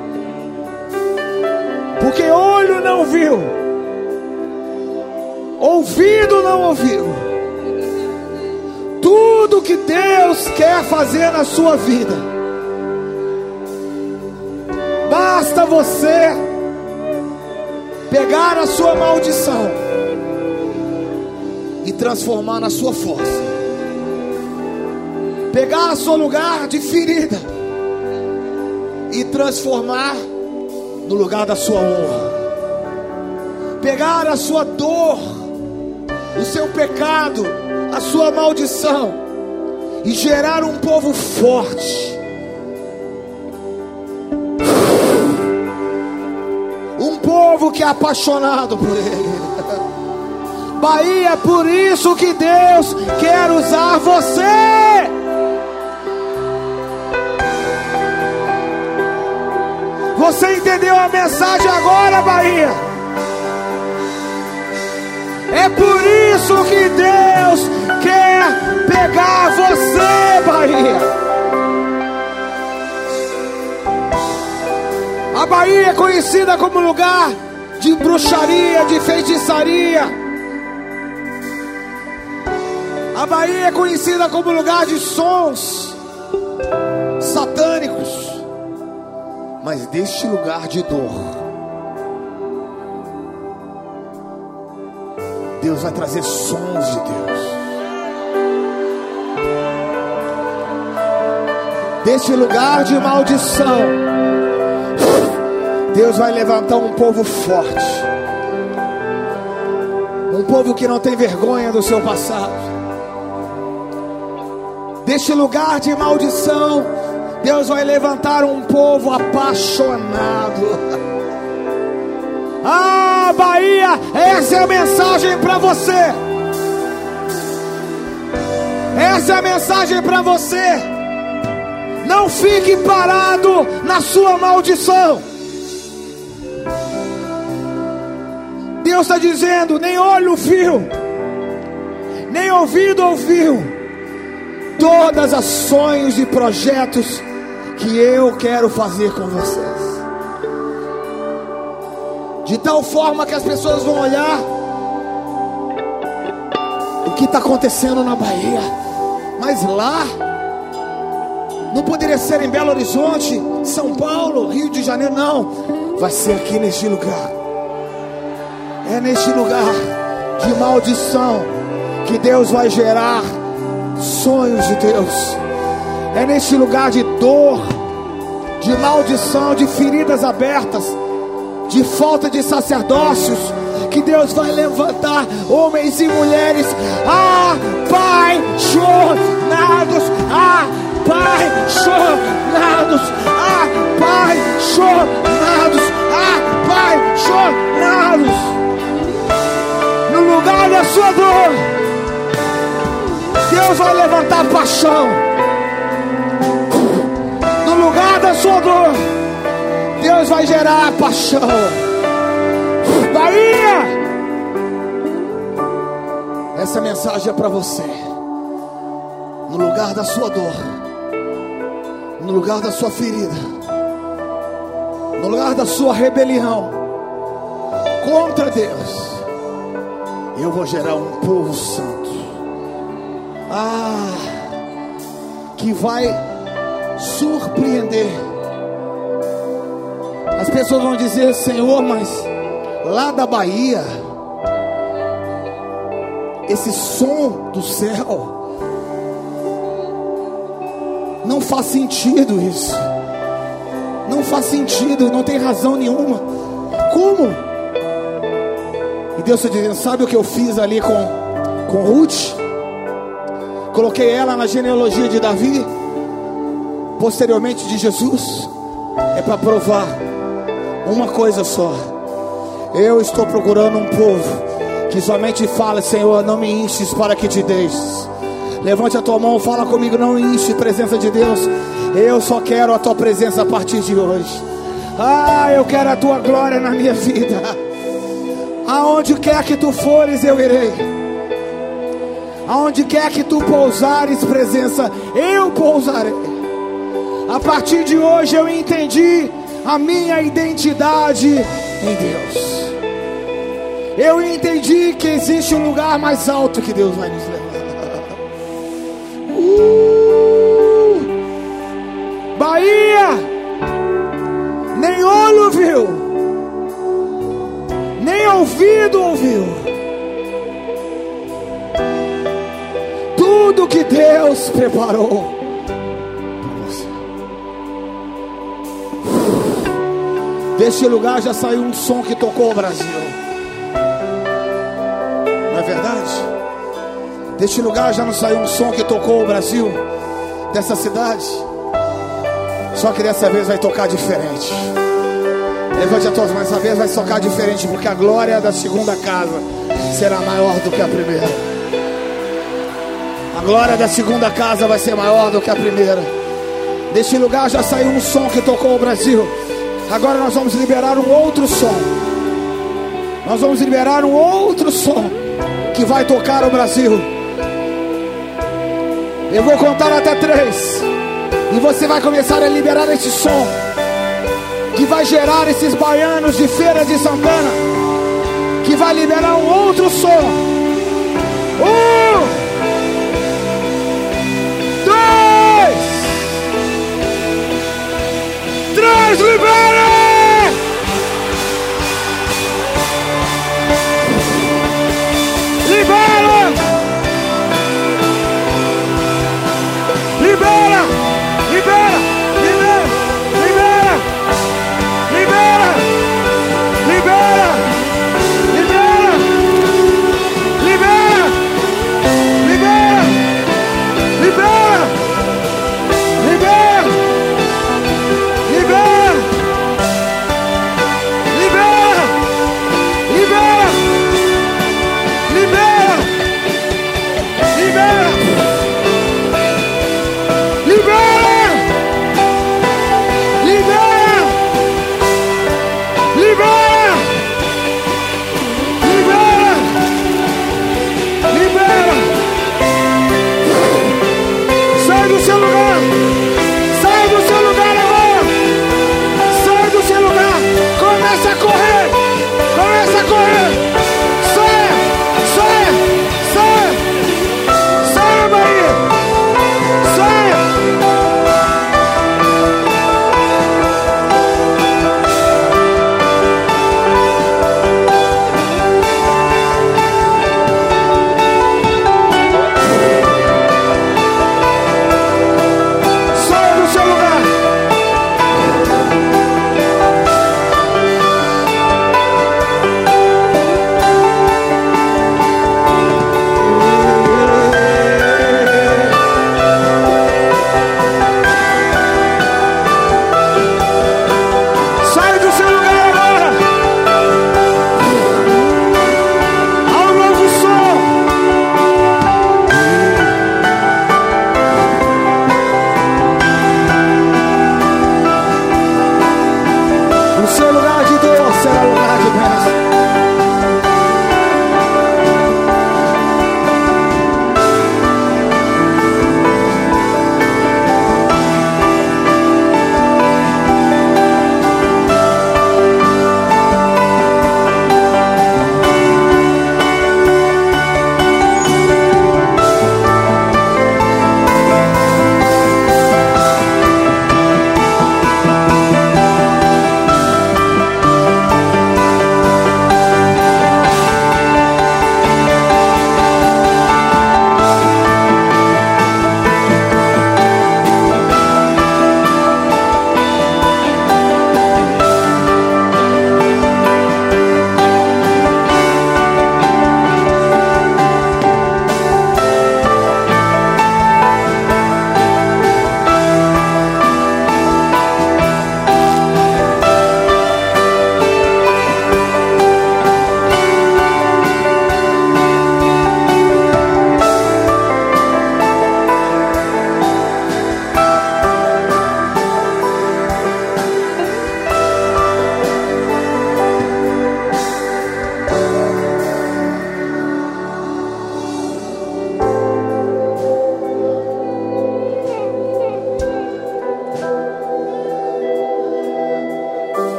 Porque olho não viu, ouvido não ouviu. Tudo que Deus quer fazer na sua vida, basta você pegar a sua maldição e transformar na sua força, pegar o seu lugar de ferida e transformar no lugar da sua honra, pegar a sua dor, o seu pecado, a sua maldição e gerar um povo forte. Que é apaixonado por Ele. Bahia, é por isso que Deus quer usar você. Você entendeu a mensagem agora, Bahia? É por isso que Deus quer pegar você, Bahia. A Bahia é conhecida como lugar de bruxaria, de feitiçaria. A Bahia é conhecida como lugar de sons satânicos mas deste lugar de dor, Deus vai trazer sons de Deus. Deste lugar de maldição, Deus vai levantar um povo forte, um povo que não tem vergonha do seu passado. Deste lugar de maldição, Deus vai levantar um povo apaixonado. [LAUGHS] Ah, Bahia, essa é a mensagem para você. Essa é a mensagem para você. Não fique parado na sua maldição. Deus está dizendo: nem olho viu, nem ouvido ouviu, todas as sonhos e projetos que eu quero fazer com vocês. De tal forma que as pessoas vão olhar o que está acontecendo na Bahia, mas lá não poderia ser em Belo Horizonte, São Paulo, Rio de Janeiro, não. Vai ser aqui neste lugar. É neste lugar de maldição que Deus vai gerar sonhos de Deus. É neste lugar de dor, de maldição, de feridas abertas, de falta de sacerdócios, que Deus vai levantar homens e mulheres apaixonados, apaixonados, apaixonados, apaixonados. No lugar da sua dor, Deus vai levantar paixão lugar da sua dor, Deus vai gerar paixão. Bahia! Essa mensagem é para você. No lugar da sua dor, no lugar da sua ferida, no lugar da sua rebelião contra Deus, eu vou gerar um povo santo. Ah, que vai surpreender. As pessoas vão dizer, Senhor, mas lá da Bahia, esse som do céu, não faz sentido isso. Não faz sentido, não tem razão nenhuma. Como? Deus está dizendo: Sabe o que eu fiz ali com, com Ruth? Coloquei ela na genealogia de Davi posteriormente de Jesus, é para provar uma coisa só. Eu estou procurando um povo que somente fala, Senhor, não me enches para que te deixes. Levante a tua mão, fala comigo, não enche presença de Deus. Eu só quero a tua presença a partir de hoje. Ah, eu quero a tua glória na minha vida. Aonde quer que tu fores, eu irei. Aonde quer que tu pousares presença, eu pousarei. A partir de hoje eu entendi a minha identidade em Deus. Eu entendi que existe um lugar mais alto que Deus vai nos levar. [LAUGHS] Uh! Bahia, nem olho viu, nem ouvido ouviu. Tudo que Deus preparou Deste lugar já saiu um som que tocou o Brasil. Não é verdade? Deste lugar já não saiu um som que tocou o Brasil. Dessa cidade. Só que dessa vez vai tocar diferente. Levante a tuas mãos, dessa vez vai tocar diferente, porque a glória da segunda casa será maior do que a primeira. A glória da segunda casa vai ser maior do que a primeira. Deste lugar já saiu um som que tocou o Brasil. Agora nós vamos liberar um outro som. Nós vamos liberar um outro som que vai tocar o Brasil. Eu vou contar até três. E você vai começar a liberar esse som. Que vai gerar esses baianos de Feira de Santana. Que vai liberar um outro som. Um, dois, três, libera!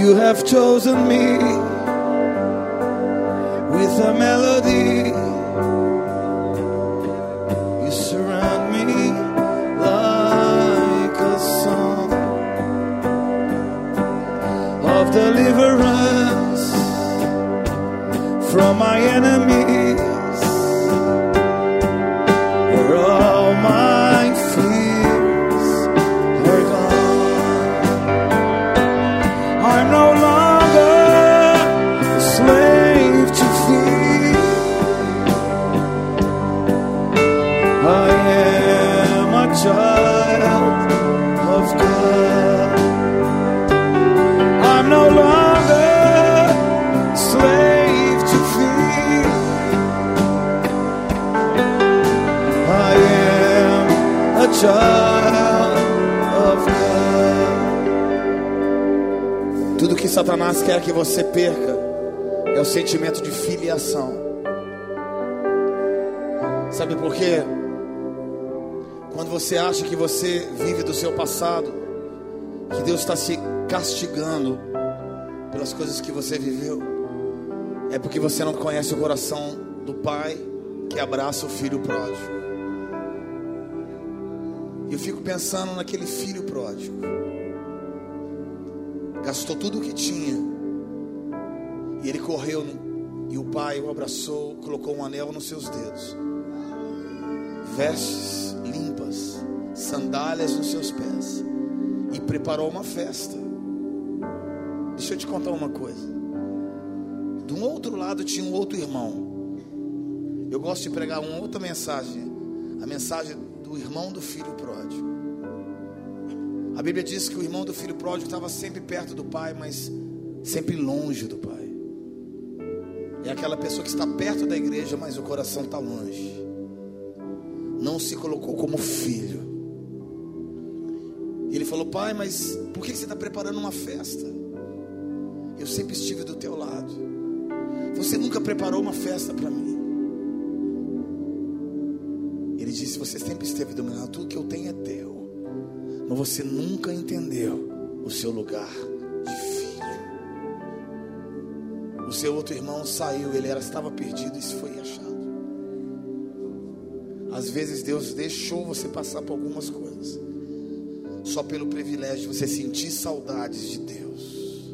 You have chosen me with a melody. You surround me like a song of deliverance from my enemies. Tudo que Satanás quer que você perca é o sentimento de filiação. Sabe por quê? Quando você acha que você vive do seu passado, que Deus está se castigando pelas coisas que você viveu, é porque você não conhece o coração do pai que abraça o filho pródigo. Eu fico pensando naquele filho pródigo gastou tudo o que tinha. E ele correu e o pai o abraçou, colocou um anel nos seus dedos, vestes limpas, sandálias nos seus pés e preparou uma festa. Deixa eu te contar uma coisa. Do outro lado tinha um outro irmão. Eu gosto de pregar uma outra mensagem, a mensagem do irmão do filho pródigo. A Bíblia diz que o irmão do filho pródigo estava sempre perto do pai, mas sempre longe do pai. É aquela pessoa que está perto da igreja, mas o coração está longe. Não se colocou como filho. E ele falou: Pai, mas por que você está preparando uma festa? Eu sempre estive do teu lado. Você nunca preparou uma festa para mim. Ele disse: Você sempre esteve do meu lado. Tudo que eu tenho é teu. Mas você nunca entendeu o seu lugar de filho. O seu outro irmão saiu, ele era, estava perdido e se foi achado. Às vezes Deus deixou você passar por algumas coisas, só pelo privilégio de você sentir saudades de Deus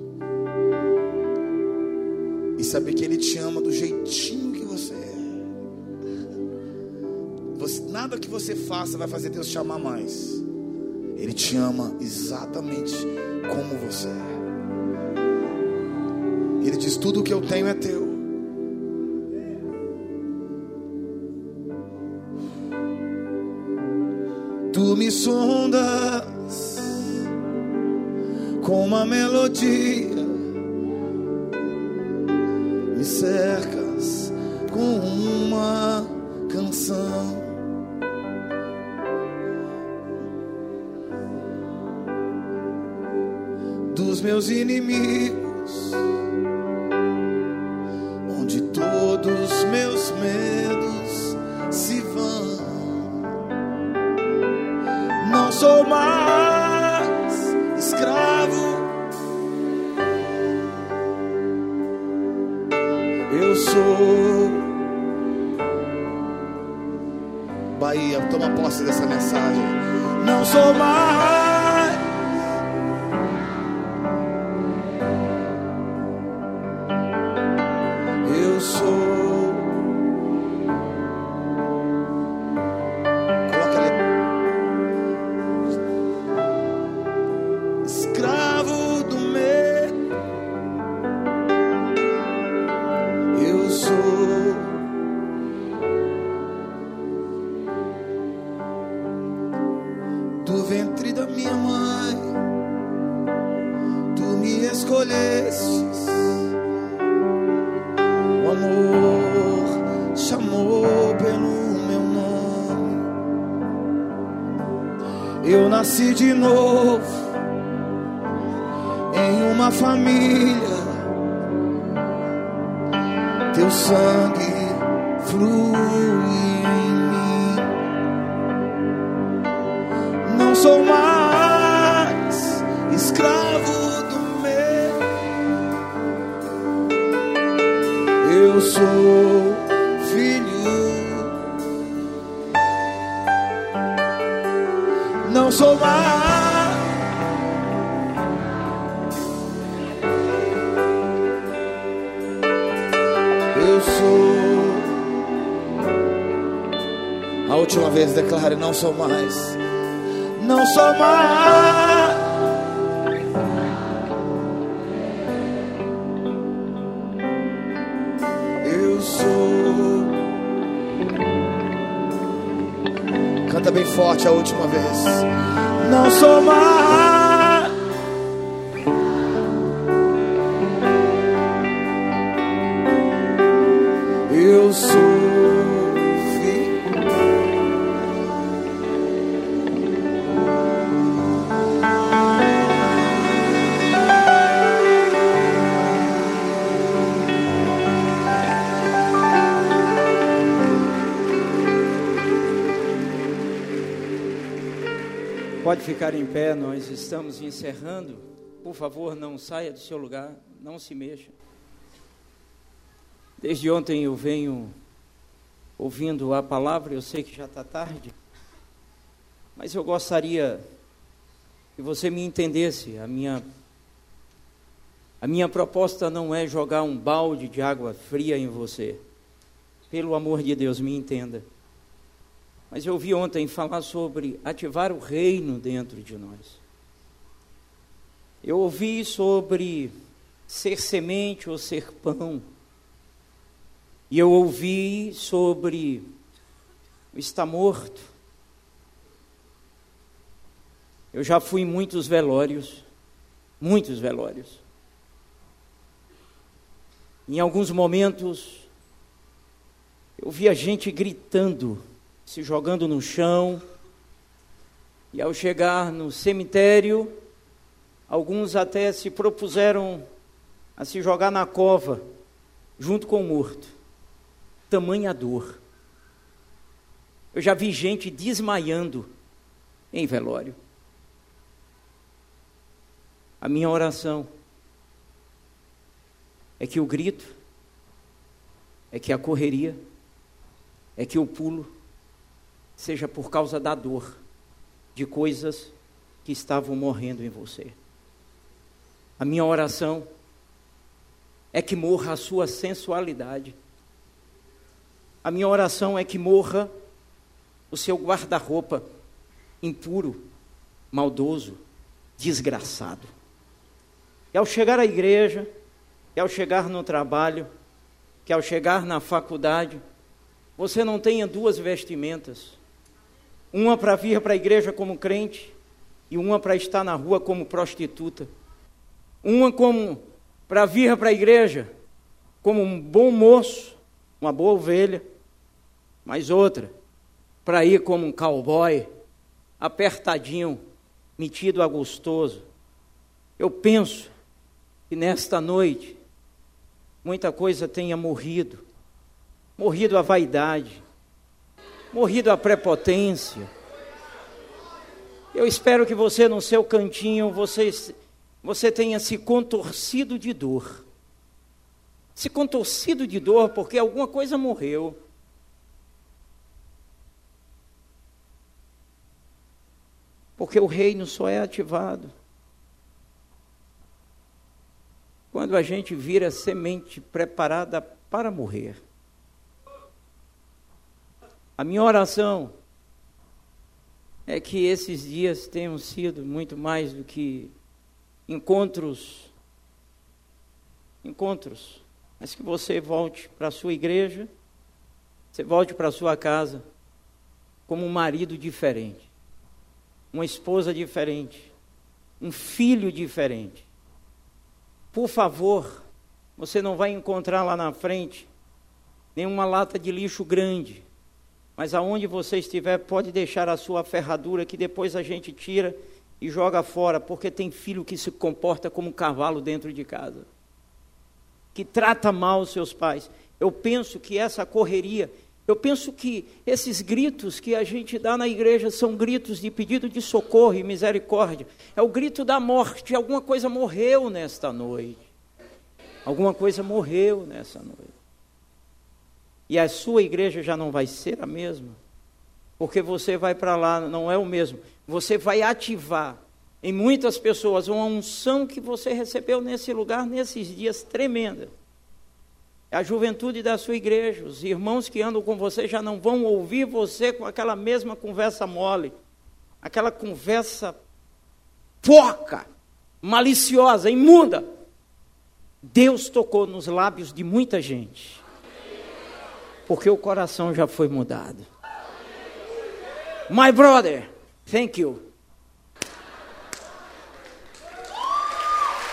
e saber que Ele te ama do jeitinho nada que você faça vai fazer Deus te amar mais. Ele te ama exatamente como você é. Ele diz: Tudo que eu tenho é teu. Tu me sondas com uma melodia, me cercas com uma canção. Meus inimigos, onde todos meus medos se vão. Não sou mais escravo, Eu sou. Bahia, toma posse dessa mensagem. Não sou mais. Declare: Não sou mais. Não sou mais. Ficar em pé, nós estamos encerrando. Por favor, não saia do seu lugar, não se mexa. Desde ontem eu venho ouvindo a palavra, eu sei que já está tarde, mas eu gostaria que você me entendesse. A minha, a minha proposta não é jogar um balde de água fria em você. Pelo amor de Deus, me entenda. Mas eu ouvi ontem falar sobre ativar o reino dentro de nós. Eu ouvi sobre ser semente ou ser pão. E eu ouvi sobre estar morto. Eu já fui em muitos velórios, muitos velórios. Em alguns momentos, eu via gente gritando se jogando no chão. E ao chegar no cemitério, alguns até se propuseram a se jogar na cova, junto com o morto. Tamanha dor. Eu já vi gente desmaiando em velório. A minha oração é que o grito, é que a correria, é que o pulo, seja por causa da dor de coisas que estavam morrendo em você. A minha oração é que morra a sua sensualidade. A minha oração é que morra o seu guarda-roupa impuro, maldoso, desgraçado. E ao chegar à igreja, e ao chegar no trabalho, que ao chegar na faculdade, você não tenha duas vestimentas. Uma para vir para a igreja como crente e uma para estar na rua como prostituta. Uma como para vir para a igreja como um bom moço, uma boa ovelha, mas outra para ir como um cowboy, apertadinho, metido a gostoso. Eu penso que nesta noite muita coisa tenha morrido morrido a vaidade, morrido a prepotência. Eu espero que você, no seu cantinho, você, você tenha se contorcido de dor. se contorcido de dor porque alguma coisa morreu. Porque o reino só é ativado quando a gente vira semente preparada para morrer. A minha oração é que esses dias tenham sido muito mais do que encontros encontros, mas que você volte para a sua igreja, você volte para a sua casa como um marido diferente, uma esposa diferente, um filho diferente. Por favor, você não vai encontrar lá na frente nenhuma lata de lixo grande, mas aonde você estiver, pode deixar a sua ferradura que depois a gente tira e joga fora, porque tem filho que se comporta como um cavalo dentro de casa, que trata mal os seus pais. Eu penso que essa correria, eu penso que esses gritos que a gente dá na igreja são gritos de pedido de socorro e misericórdia. É o grito da morte, alguma coisa morreu nesta noite. Alguma coisa morreu nessa noite. E a sua igreja já não vai ser a mesma, porque você vai para lá, não é o mesmo. Você vai ativar em muitas pessoas uma unção que você recebeu nesse lugar, nesses dias tremenda. A juventude da sua igreja, os irmãos que andam com você já não vão ouvir você com aquela mesma conversa mole, aquela conversa porca, maliciosa, imunda. Deus tocou nos lábios de muita gente porque o coração já foi mudado. My brother, thank you.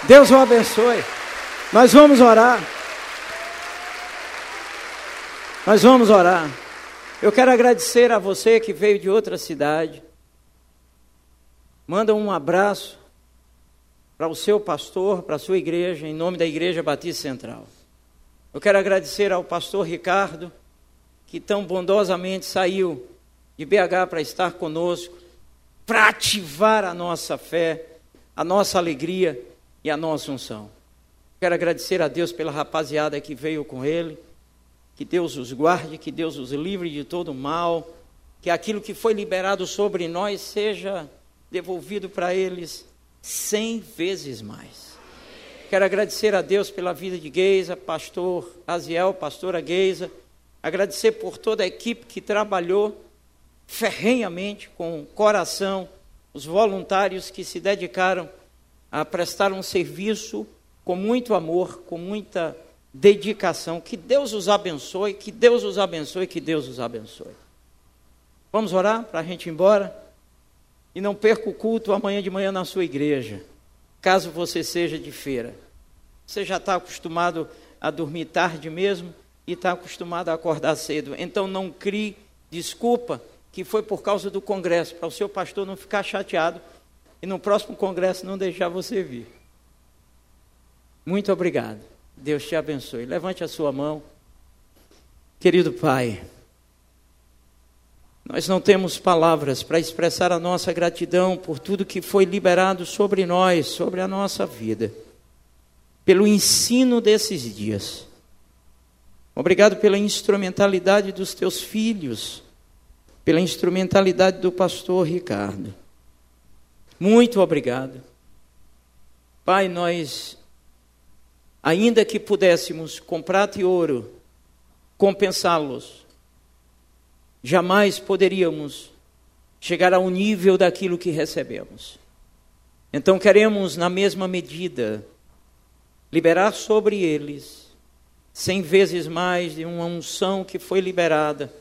Deus o abençoe. Nós vamos orar. Nós vamos orar. Eu quero agradecer a você que veio de outra cidade. Manda um abraço para o seu pastor, para a sua igreja, em nome da Igreja Batista Central. Eu quero agradecer ao pastor Ricardo que tão bondosamente saiu de BH para estar conosco, para ativar a nossa fé, a nossa alegria e a nossa unção. Quero agradecer a Deus pela rapaziada que veio com ele. Que Deus os guarde, que Deus os livre de todo mal, que aquilo que foi liberado sobre nós seja devolvido para eles cem vezes mais. Quero agradecer a Deus pela vida de Geisa, pastor Aziel, pastora Geisa, Agradecer por toda a equipe que trabalhou ferrenhamente, com coração, os voluntários que se dedicaram a prestar um serviço com muito amor, com muita dedicação. Que Deus os abençoe, que Deus os abençoe, que Deus os abençoe. Vamos orar para a gente ir embora? E não perca o culto amanhã de manhã na sua igreja, caso você seja de feira. Você já está acostumado a dormir tarde mesmo? E está acostumado a acordar cedo. Então não crie desculpa que foi por causa do congresso, para o seu pastor não ficar chateado e no próximo congresso não deixar você vir. Muito obrigado. Deus te abençoe. Levante a sua mão. Querido Pai, nós não temos palavras para expressar a nossa gratidão por tudo que foi liberado sobre nós, sobre a nossa vida, pelo ensino desses dias. Obrigado pela instrumentalidade dos teus filhos, pela instrumentalidade do pastor Ricardo. Muito obrigado. Pai, nós, ainda que pudéssemos com prata e ouro compensá-los, jamais poderíamos chegar ao nível daquilo que recebemos. Então queremos, na mesma medida, liberar sobre eles cem vezes mais de uma unção que foi liberada.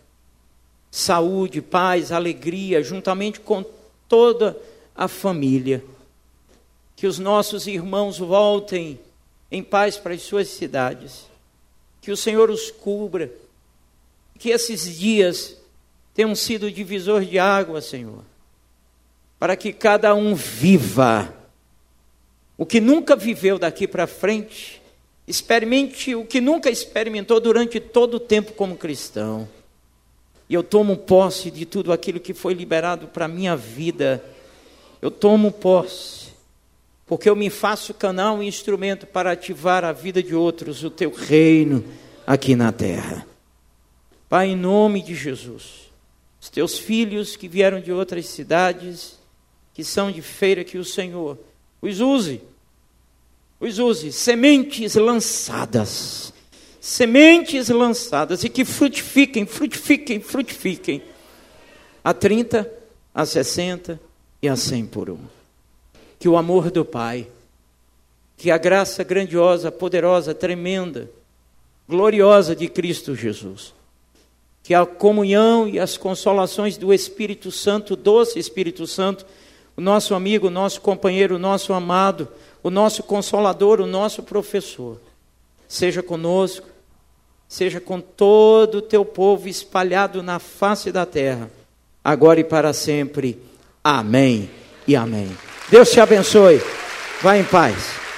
Saúde, paz, alegria, juntamente com toda a família. Que os nossos irmãos voltem em paz para as suas cidades. Que o Senhor os cubra. Que esses dias tenham sido divisor de água, Senhor. Para que cada um viva o que nunca viveu daqui para frente Experimente o que nunca experimentou durante todo o tempo como cristão. E eu tomo posse de tudo aquilo que foi liberado para a minha vida. Eu tomo posse. porque eu me faço canal e instrumento para ativar a vida de outros, o teu reino aqui na terra. Pai, em nome de Jesus, os teus filhos que vieram de outras cidades, que são de feira, que o Senhor os use, os use, sementes lançadas, sementes lançadas, e que frutifiquem, frutifiquem, frutifiquem, a 30, a 60 e a 100 por um. Que o amor do Pai, que a graça grandiosa, poderosa, tremenda, gloriosa de Cristo Jesus, que a comunhão e as consolações do Espírito Santo, doce Espírito Santo, o nosso amigo, nosso companheiro, nosso amado, o nosso consolador, o nosso professor, seja conosco, seja com todo o teu povo espalhado na face da terra, agora e para sempre. Amém e amém. Deus te abençoe. Vá em paz.